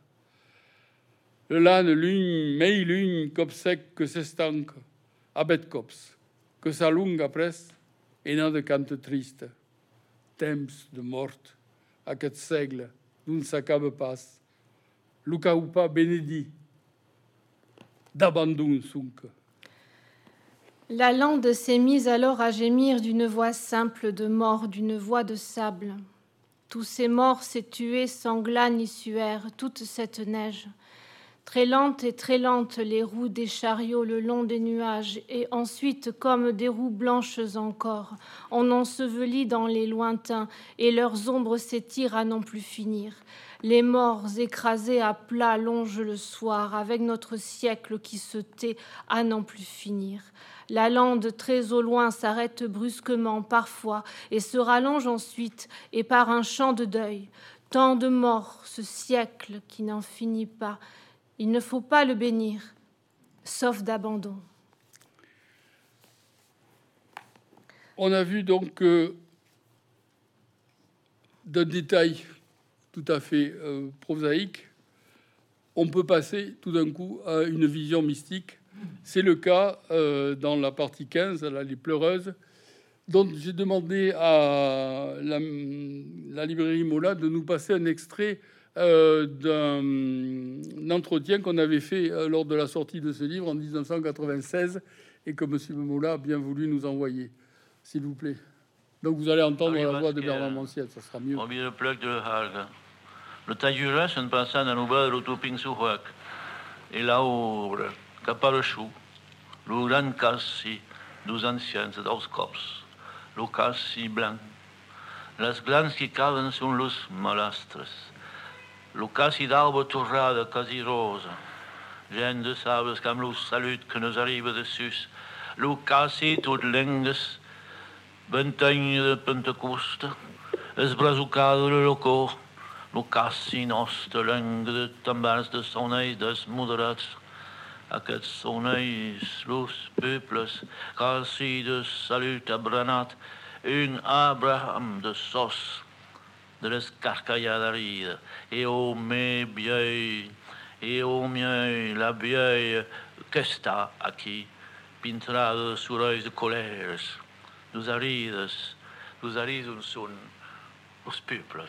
Le lane lune, mei lune, cop sec que s'estanque, abet cops, que sa longue après, et n'a de cante triste. Temps de morte, à quatre seigle, d'un s'accabe passe, D'abandon sunk. La lande s'est mise alors à gémir d'une voix simple de mort, d'une voix de sable. Tous ces morts, ces tués, sans glas ni suaire, toute cette neige. Très lente et très lente, les roues des chariots le long des nuages, et ensuite, comme des roues blanches encore, on ensevelit dans les lointains, et leurs ombres s'étirent à n'en plus finir. Les morts écrasés à plat longent le soir, avec notre siècle qui se tait à n'en plus finir. La lande très au loin s'arrête brusquement parfois et se rallonge ensuite, et par un chant de deuil. Tant de morts, ce siècle qui n'en finit pas. Il ne faut pas le bénir, sauf d'abandon. On a vu donc euh, d'un détail tout à fait euh, prosaïque, on peut passer tout d'un coup à une vision mystique. C'est le cas euh, dans la partie 15, là, les pleureuses, dont j'ai demandé à la, librairie Mola de nous passer un extrait euh, d'un entretien qu'on avait fait lors de la sortie de ce livre en 1996 et que M. Mola a bien voulu nous envoyer. S'il vous plaît. Donc vous allez entendre ah la voix de Bernard Manciel, ça sera mieux. le plug de Hague. Le c'est une personne à nouveau de l'autoping sur Et là, obra, caparochu, le grand cassi, dos anciens dos cops, le cassi blanc, les glans qui caven sont los malastres, le cassi d'arbre torrada quasi rose, gent de sables comme le salut que nous arrive dessus, le cassi toutes lengues, ventagne de Pentecoste, es brazucado le loco, Lucassi nostre langue de tambars de sonneis des moderats, aquests sonneis, los peuples, quasi de salut abranat, un Abraham de sos, de l'escarcailladarides, et au mes vieilles, et au mien la vieille qu'esta aquí, pintrada sur de colères, nous arides, nous arides sont los peuples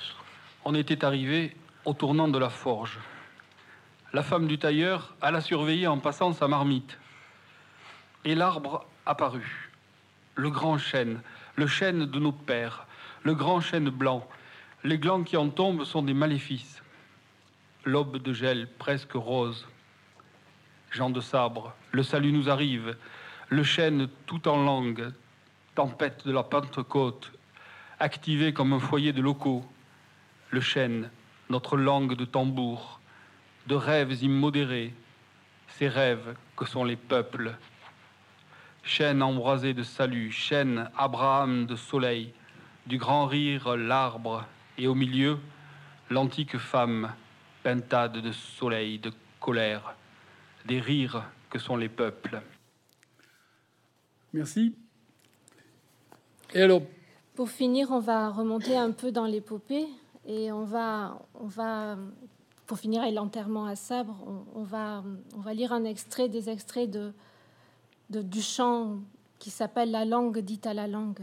on était arrivé au tournant de la forge. La femme du tailleur alla surveiller en passant sa marmite. Et l'arbre apparut, le grand chêne, le chêne de nos pères, le grand chêne blanc. Les glands qui en tombent sont des maléfices. L'aube de gel presque rose. Jean de sabre, le salut nous arrive, le chêne tout en langue, tempête de la Pentecôte, activé comme un foyer de locaux, le chêne, notre langue de tambour, de rêves immodérés, ces rêves que sont les peuples. Chêne embrasé de salut, chêne Abraham de soleil, du grand rire l'arbre, et au milieu, l'antique femme, pentade de soleil, de colère, des rires que sont les peuples. Merci. Et alors Pour finir, on va remonter un peu dans l'épopée et on va, on va, pour finir avec l'enterrement à sabre, on, va, on va lire un extrait, des extraits de, de du chant qui s'appelle La langue dite à la langue.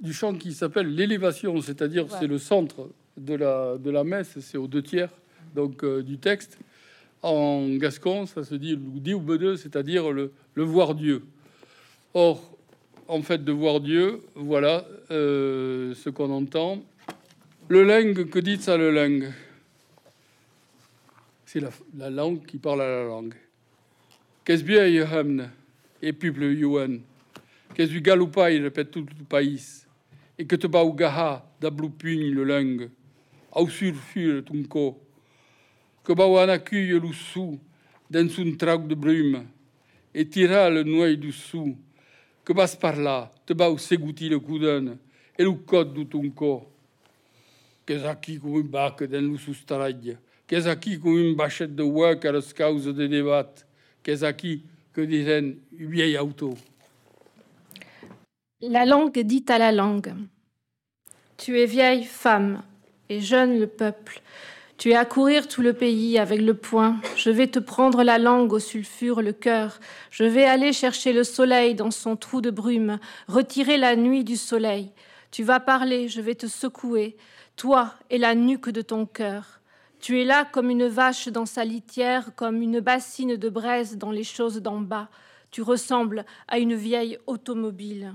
Du chant qui s'appelle l'élévation, c'est-à-dire c'est le centre de la, de la messe, c'est aux deux tiers donc euh, du texte. En gascon, ça se dit le ou bedeux, c'est-à-dire le, le, voir Dieu. Or, en fait, de voir Dieu, voilà euh, ce qu'on entend. Le langue, que dit ça le langue C'est la, la, langue qui parle à la langue. Qu'est-ce bien et peuple yuan Qu'est-ce du il répète tout le pays. Et que te baugaha dablupugne le langue. Au sulfure tunko. Que bawana cueille le sou dans une traque de brume. Et tira le noyau du sou. Que passe par là, te bau segouti le coudon. Et le code du tunko que és aqui com um baca de luz estralha, que és aqui com um bachet de hueca as causas de debate, que aqui que disent vieil auto. La langue dit à la langue. Tu es vieille femme et jeune le peuple. Tu es à courir tout le pays avec le poing. Je vais te prendre la langue au sulfure, le cœur. Je vais aller chercher le soleil dans son trou de brume, retirer la nuit du soleil. Tu vas parler, je vais te secouer toi et la nuque de ton cœur. Tu es là comme une vache dans sa litière, comme une bassine de braise dans les choses d'en bas. Tu ressembles à une vieille automobile.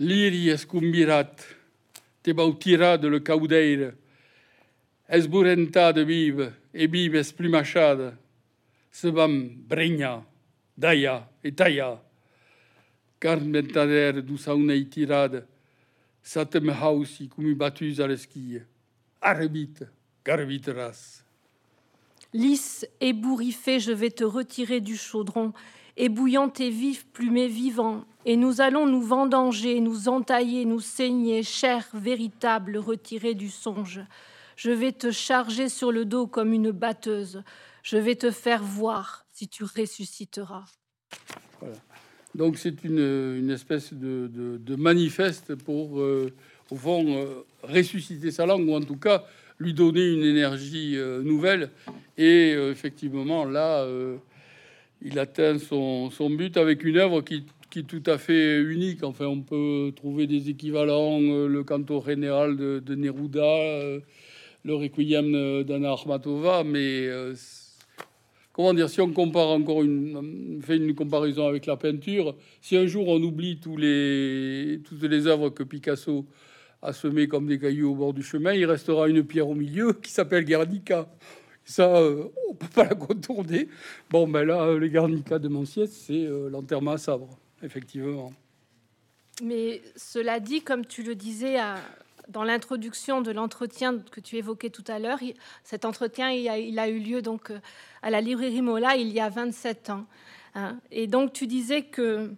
Liri escumbirat, te bautirade le caudeire, de vive, et vive esplumachade, se bam bregna, daia et taia, carmentader du saunei tirade, Satem hausi cum battus à l'esquille. Arbite, ras. Lisse, ébouriffé, je vais te retirer du chaudron, ébouillant et vif, plumé vivant, et nous allons nous vendanger, nous entailler, nous saigner, chair véritable retirée du songe. Je vais te charger sur le dos comme une batteuse. Je vais te faire voir si tu ressusciteras. Donc c'est une, espèce de, manifeste pour, euh, au fond, euh, ressusciter sa langue, ou en tout cas lui donner une énergie euh, nouvelle. Et effectivement, là, il atteint son, but avec une œuvre qui, est tout à fait unique. Enfin, on peut trouver des équivalents, le canto général de, Neruda, le requiem d'Anna Armatova, mais comment dire, si on compare encore une, fait une comparaison avec la peinture, si un jour on oublie tous les, toutes les œuvres que Picasso a semées comme des cailloux au bord du chemin, il restera une pierre au milieu qui s'appelle Guernica. Ça, euh, on peut pas la contourner. Bon, ben là, les Guernica de Monsiette, c'est euh, l'enterrement à sabre, effectivement. Mais cela dit, comme tu le disais à, dans l'introduction de l'entretien que tu évoquais tout à l'heure, cet entretien il a, eu lieu donc euh, à la librairie Mola il y a 27 ans. Hein. Et donc tu disais que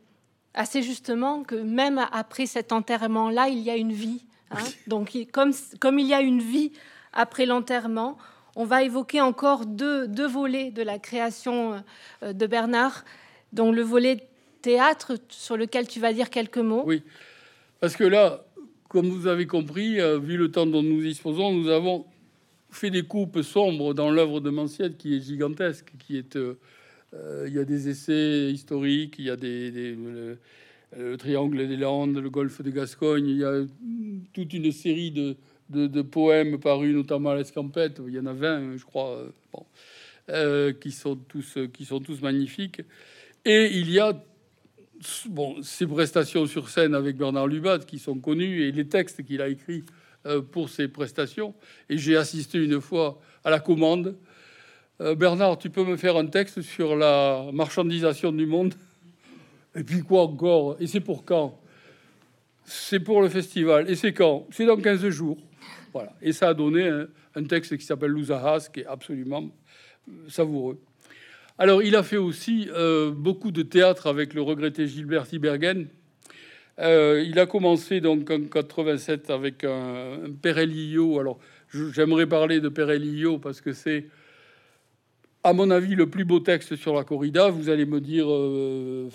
assez justement que même après cet enterrement-là, il y a une vie. Hein. Donc comme, comme il y a une vie après l'enterrement, on va évoquer encore deux, deux volets de la création euh, de Bernard, dont le volet théâtre sur lequel tu vas dire quelques mots. Oui, parce que là, comme vous avez compris, euh, vu le temps dont nous disposons, nous avons fait des coupes sombres dans l'œuvre de Manciette qui est gigantesque, qui est euh, il y a des essais historiques, il y a des, le, triangle des Landes, le golfe de Gascogne, il y a toute une série de, de, poèmes parus, notamment à l'Escampette, il y en a 20, je crois, qui, sont tous, qui sont tous magnifiques. Et il y a bon, ses prestations sur scène avec Bernard Lubat qui sont connues et les textes qu'il a écrits euh, pour ses prestations. Et j'ai assisté une fois à la commande. Euh, Bernard, tu peux me faire un texte sur la marchandisation du monde? Et puis quoi encore? Et c'est pour quand? C'est pour le festival. Et c'est quand? C'est dans 15 jours. Et ça a donné un, texte qui s'appelle Louzahas, qui est absolument savoureux. Alors, il a fait aussi euh, beaucoup de théâtre avec le regretté Gilbert Tibergen. Euh, il a commencé donc en 87 avec un, un Alors, j'aimerais parler de Perelillo parce que c'est, à mon avis, le plus beau texte sur la corrida. Vous allez me dire euh,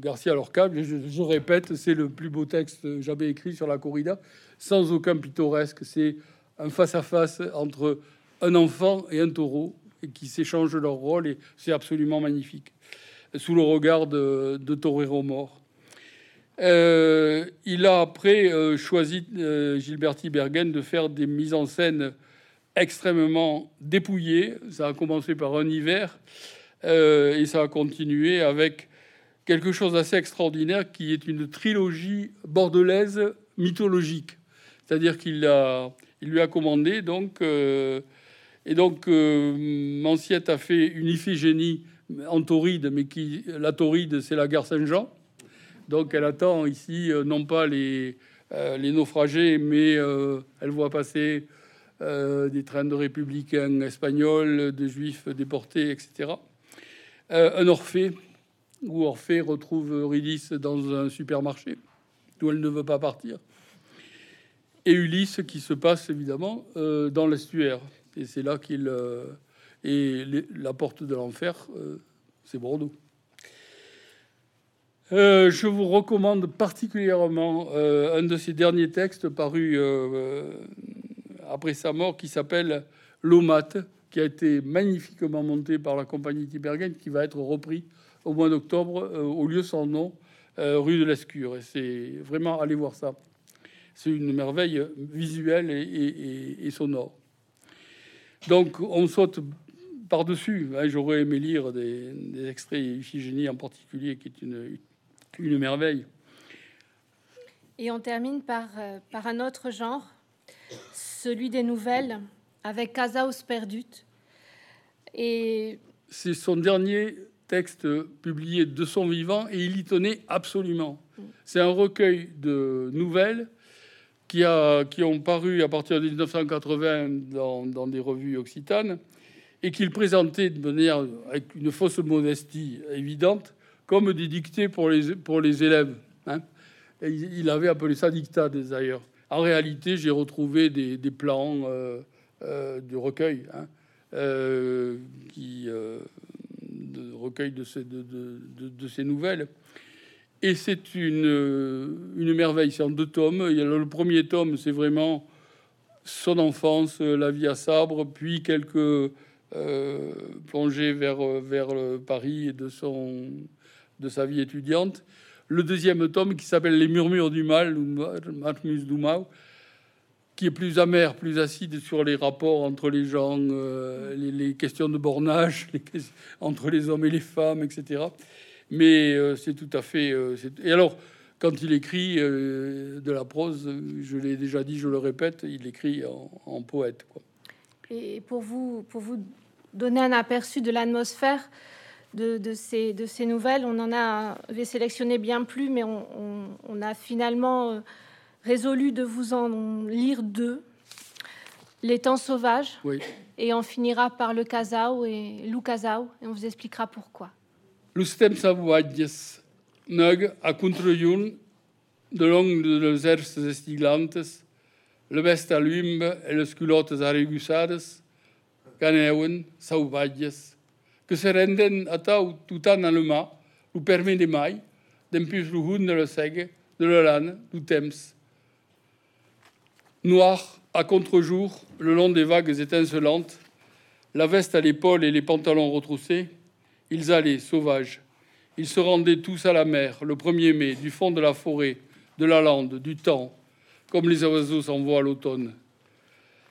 Garcia Lorca, je, je répète, c'est le plus beau texte jamais écrit sur la corrida, sans aucun pittoresque. C'est un face à face entre un enfant et un taureau qui s'échangent leur rôle et c'est absolument magnifique. Sous le regard de, de Torero mort. Euh, il a après euh, choisi euh, Gilberti Bergen de faire des mises en scène extrêmement dépouillées. Ça a commencé par un hiver et ça a continué avec quelque chose d'assez extraordinaire qui est une trilogie bordelaise mythologique. C'est-à-dire qu'il lui a commandé donc et donc, euh, a fait une Iphigénie en tauride, mais qui, la tauride, c'est la gare Saint-Jean. Donc, elle attend ici, euh, non pas euh, les naufragés, mais elle voit passer des trains de républicains espagnols, de juifs déportés, etc. un Orphée, où Orphée retrouve Eurydice dans un supermarché, d'où elle ne veut pas partir. Et Ulysse, qui se passe évidemment dans l'estuaire. Et c'est là qu'il. Euh, et la porte de l'enfer, euh, c'est Bordeaux. Euh, je vous recommande particulièrement un de ses derniers textes parus après sa mort qui s'appelle L'Omat, qui a été magnifiquement monté par la compagnie Tibergen, qui va être repris au mois d'octobre au lieu sans nom, rue de l'Escure. Et c'est vraiment, allez voir ça. C'est une merveille visuelle et sonore. Donc on saute par-dessus. Hein, j'aurais aimé lire des, des extraits Iphigénie en particulier, qui est une, merveille. Et on termine par, euh, par un autre genre, celui des nouvelles, avec Casaus Perdut. Et c'est son dernier texte publié de son vivant et il y tenait absolument. C'est un recueil de nouvelles qui, a, qui ont paru à partir de 1980 dans, dans des revues occitanes et qu'il présentait de manière avec une fausse modestie évidente comme des dictées pour les, pour les élèves. Hein. il, avait appelé ça dictat d'ailleurs. En réalité, j'ai retrouvé des, plans euh, euh, de recueil hein, euh, qui de recueil de ces, de, de, ces nouvelles. Et c'est une, merveille. C'est en deux tomes. Il y a le premier tome, c'est vraiment son enfance, la vie à Sabre, puis quelques plongées vers, vers Paris et de, son, de sa vie étudiante. Le deuxième tome, qui s'appelle Les murmures du mal, Matmus Dumau, qui est plus amer, plus acide sur les rapports entre les gens, les, les, questions de bornage les, entre les hommes et les femmes, etc mais euh, c'est tout à fait. Euh, et alors, quand il écrit euh, de la prose, je l'ai déjà dit, je le répète, il écrit en, poète. Et pour vous, pour vous donner un aperçu de l'atmosphère de, de, ces, de ces nouvelles, on en a avait sélectionné bien plus, mais on, on, a finalement résolu de vous en lire deux. Les temps sauvages, oui. et on finira par le Casao et Lou Casao, et on vous expliquera pourquoi. L'ustem salvatges neg a contrejun de long de les herbes estiglantes, le vest a lumbe et les culottes arregussades, ganeuen, sauvages, que se renden à tau tout en allemand, ou permet des mailles, d'un plus de le seg, de le du temps. Noir, à contre-jour, le long des vagues étincelantes, la veste à l'épaule et les pantalons retroussés, ils allaient, sauvages. Ils se rendaient tous à la mer, le 1er mai, du fond de la forêt, de la lande, du temps, comme les oiseaux s'envoient à l'automne.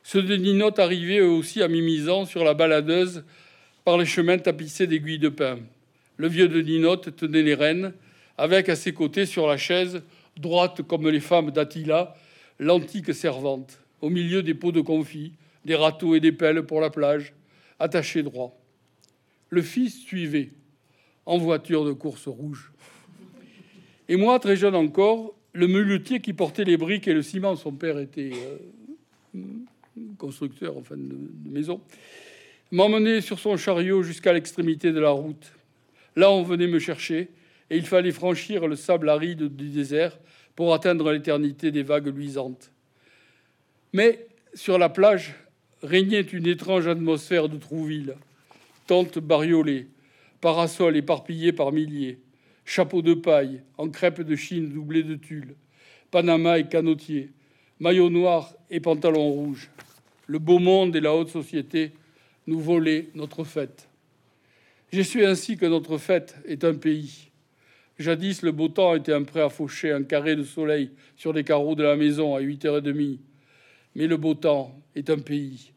Ceux de Ninote arrivaient eux aussi à mimisant sur la baladeuse par les chemins tapissés d'aiguilles de pin. Le vieux de Ninote tenait les rênes, avec à ses côtés sur la chaise, droite comme les femmes d'Attila, l'antique servante, au milieu des pots de confit, des râteaux et des pelles pour la plage, attaché droit. Le fils suivait, en voiture de course rouge. Et moi, très jeune encore, le muletier qui portait les briques et le ciment, son père était euh, constructeur enfin, de maison, m'emmenait sur son chariot jusqu'à l'extrémité de la route. Là, on venait me chercher, et il fallait franchir le sable aride du désert pour atteindre l'éternité des vagues luisantes. Mais sur la plage, régnait une étrange atmosphère de Trouville. Tentes bariolées, parasols éparpillés par milliers, chapeaux de paille en crêpe de Chine doublés de tulle, Panama et canotiers, maillots noirs et pantalons rouges. Le beau monde et la haute société nous volaient notre fête. J'ai su ainsi que notre fête est un pays. Jadis, le beau temps était un prêt à faucher un carré de soleil sur les carreaux de la maison à 8h30 mais le beau temps est un pays.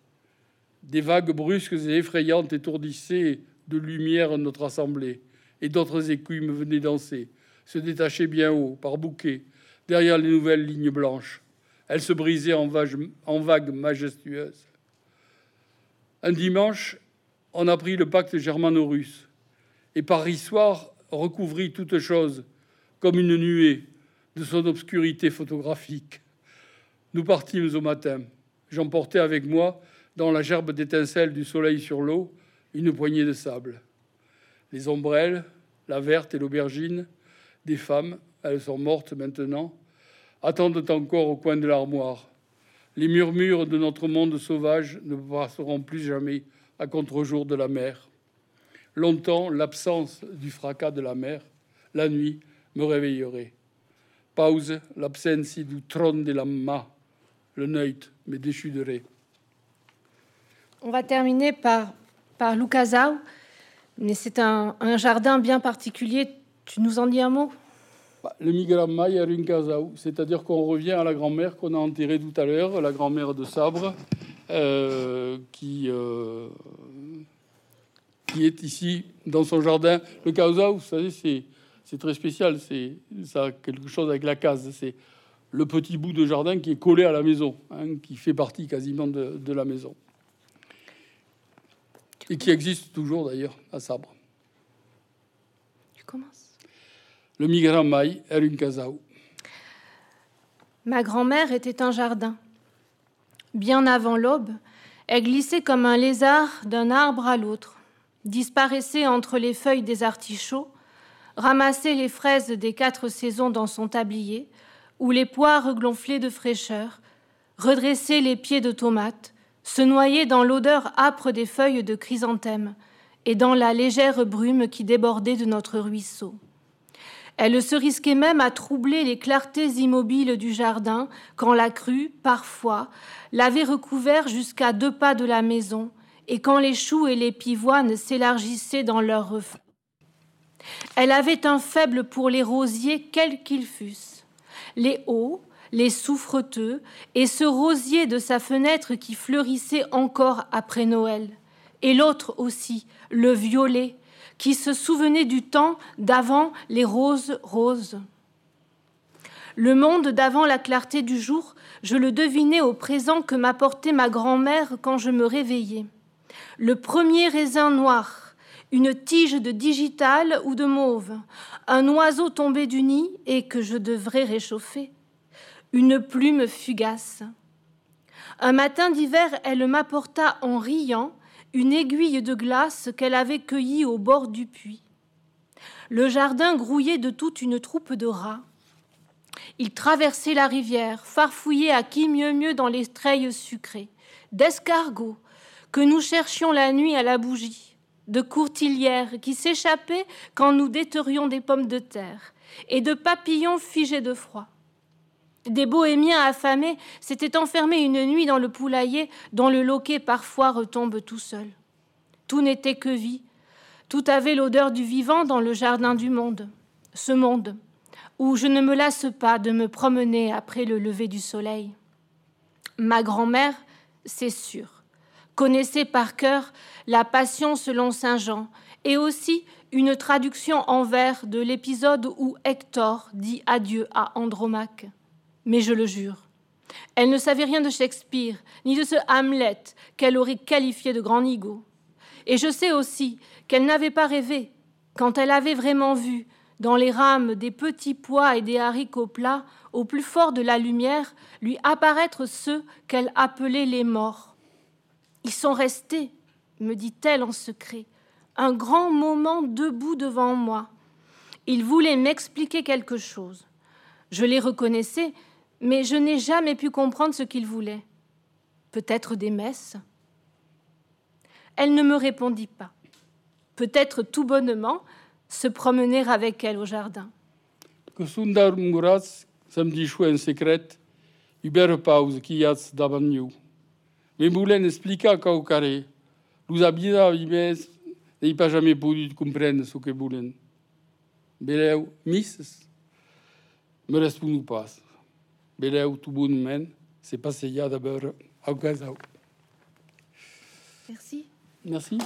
Des vagues brusques et effrayantes étourdissaient de lumière notre assemblée, et d'autres écumes venaient danser, se détachaient bien haut, par bouquets, derrière les nouvelles lignes blanches. Elles se brisaient en, vagues majestueuses. Un dimanche, on a pris le pacte germano-russe, et Paris soir recouvrit toute chose comme une nuée de son obscurité photographique. Nous partîmes au matin. J'emportais avec moi, dans la gerbe d'étincelles du soleil sur l'eau, une poignée de sable. Les ombrelles, la verte et l'aubergine, des femmes, elles sont mortes maintenant, attendent encore au coin de l'armoire. Les murmures de notre monde sauvage ne passeront plus jamais à contre-jour de la mer. Longtemps, l'absence du fracas de la mer, la nuit, me réveillerait. Pause, l'absence du trône de la ma le Neut, mais déchu de ré. On va terminer par, par Lucasau, mais c'est un, jardin bien particulier. Tu nous en dis un mot? Bah, Le Migramma Runkazau, c'est-à-dire qu'on revient à la grand-mère qu'on a enterrée tout à l'heure, la grand-mère de Sabre, euh, qui, euh, qui est ici dans son jardin. Le Kausau, vous savez, c'est très spécial, c'est ça a quelque chose avec la case. C'est le petit bout de jardin qui est collé à la maison, hein, qui fait partie quasiment de, la maison. Et qui existe toujours d'ailleurs à Sabre. Tu commences? Le migrant maï est une casao. Ma grand-mère était un jardin. Bien avant l'aube, elle glissait comme un lézard d'un arbre à l'autre, disparaissait entre les feuilles des artichauts, ramassait les fraises des quatre saisons dans son tablier, où les poires gonflées de fraîcheur, redresser les pieds de tomates, se noyer dans l'odeur âpre des feuilles de chrysanthème et dans la légère brume qui débordait de notre ruisseau. Elle se risquait même à troubler les clartés immobiles du jardin quand la crue, parfois, l'avait recouvert jusqu'à deux pas de la maison et quand les choux et les pivoines s'élargissaient dans leurs reflets. Elle avait un faible pour les rosiers, quels qu'ils fussent les hauts, les souffreteux, et ce rosier de sa fenêtre qui fleurissait encore après Noël, et l'autre aussi, le violet, qui se souvenait du temps d'avant les roses roses. Le monde d'avant la clarté du jour, je le devinais au présent que m'apportait ma grand-mère quand je me réveillais. Le premier raisin noir, une tige de digital ou de mauve, un oiseau tombé du nid et que je devrais réchauffer, une plume fugace. Un matin d'hiver, elle m'apporta en riant une aiguille de glace qu'elle avait cueillie au bord du puits. Le jardin grouillait de toute une troupe de rats. Ils traversaient la rivière, farfouillaient à qui mieux mieux dans les treilles sucrées, d'escargots, que nous cherchions la nuit à la bougie, de courtilières qui s'échappaient quand nous déterrions des pommes de terre, et de papillons figés de froid. Des bohémiens affamés s'étaient enfermés une nuit dans le poulailler dont le loquet parfois retombe tout seul. Tout n'était que vie, tout avait l'odeur du vivant dans le jardin du monde, ce monde où je ne me lasse pas de me promener après le lever du soleil. Ma grand-mère, c'est sûr, connaissait par cœur la Passion selon Saint Jean et aussi une traduction en vers de l'épisode où Hector dit adieu à Andromaque. Mais je le jure, elle ne savait rien de Shakespeare, ni de ce Hamlet qu'elle aurait qualifié de grand nigo. Et je sais aussi qu'elle n'avait pas rêvé, quand elle avait vraiment vu, dans les rames des petits pois et des haricots plats, au plus fort de la lumière, lui apparaître ceux qu'elle appelait les morts. Ils sont restés, me dit-elle en secret, un grand moment debout devant moi. Ils voulaient m'expliquer quelque chose. Je les reconnaissais, mais je n'ai jamais pu comprendre ce qu'ils voulaient. Peut-être des messes? Elle ne me répondit pas. Peut-être tout bonnement se promener avec elle au jardin. Que Sundar jsem dišu en secret, uber pause davant nous. Mais Moulin expliqua qu'au carré, nous habita vimes, n'ai pas jamais pu comprendre ce que Moulin. Beleu, misses, me répondit pas. Beleu, tout bonnement, c'est passé d'abord au casau. Merci. Merci.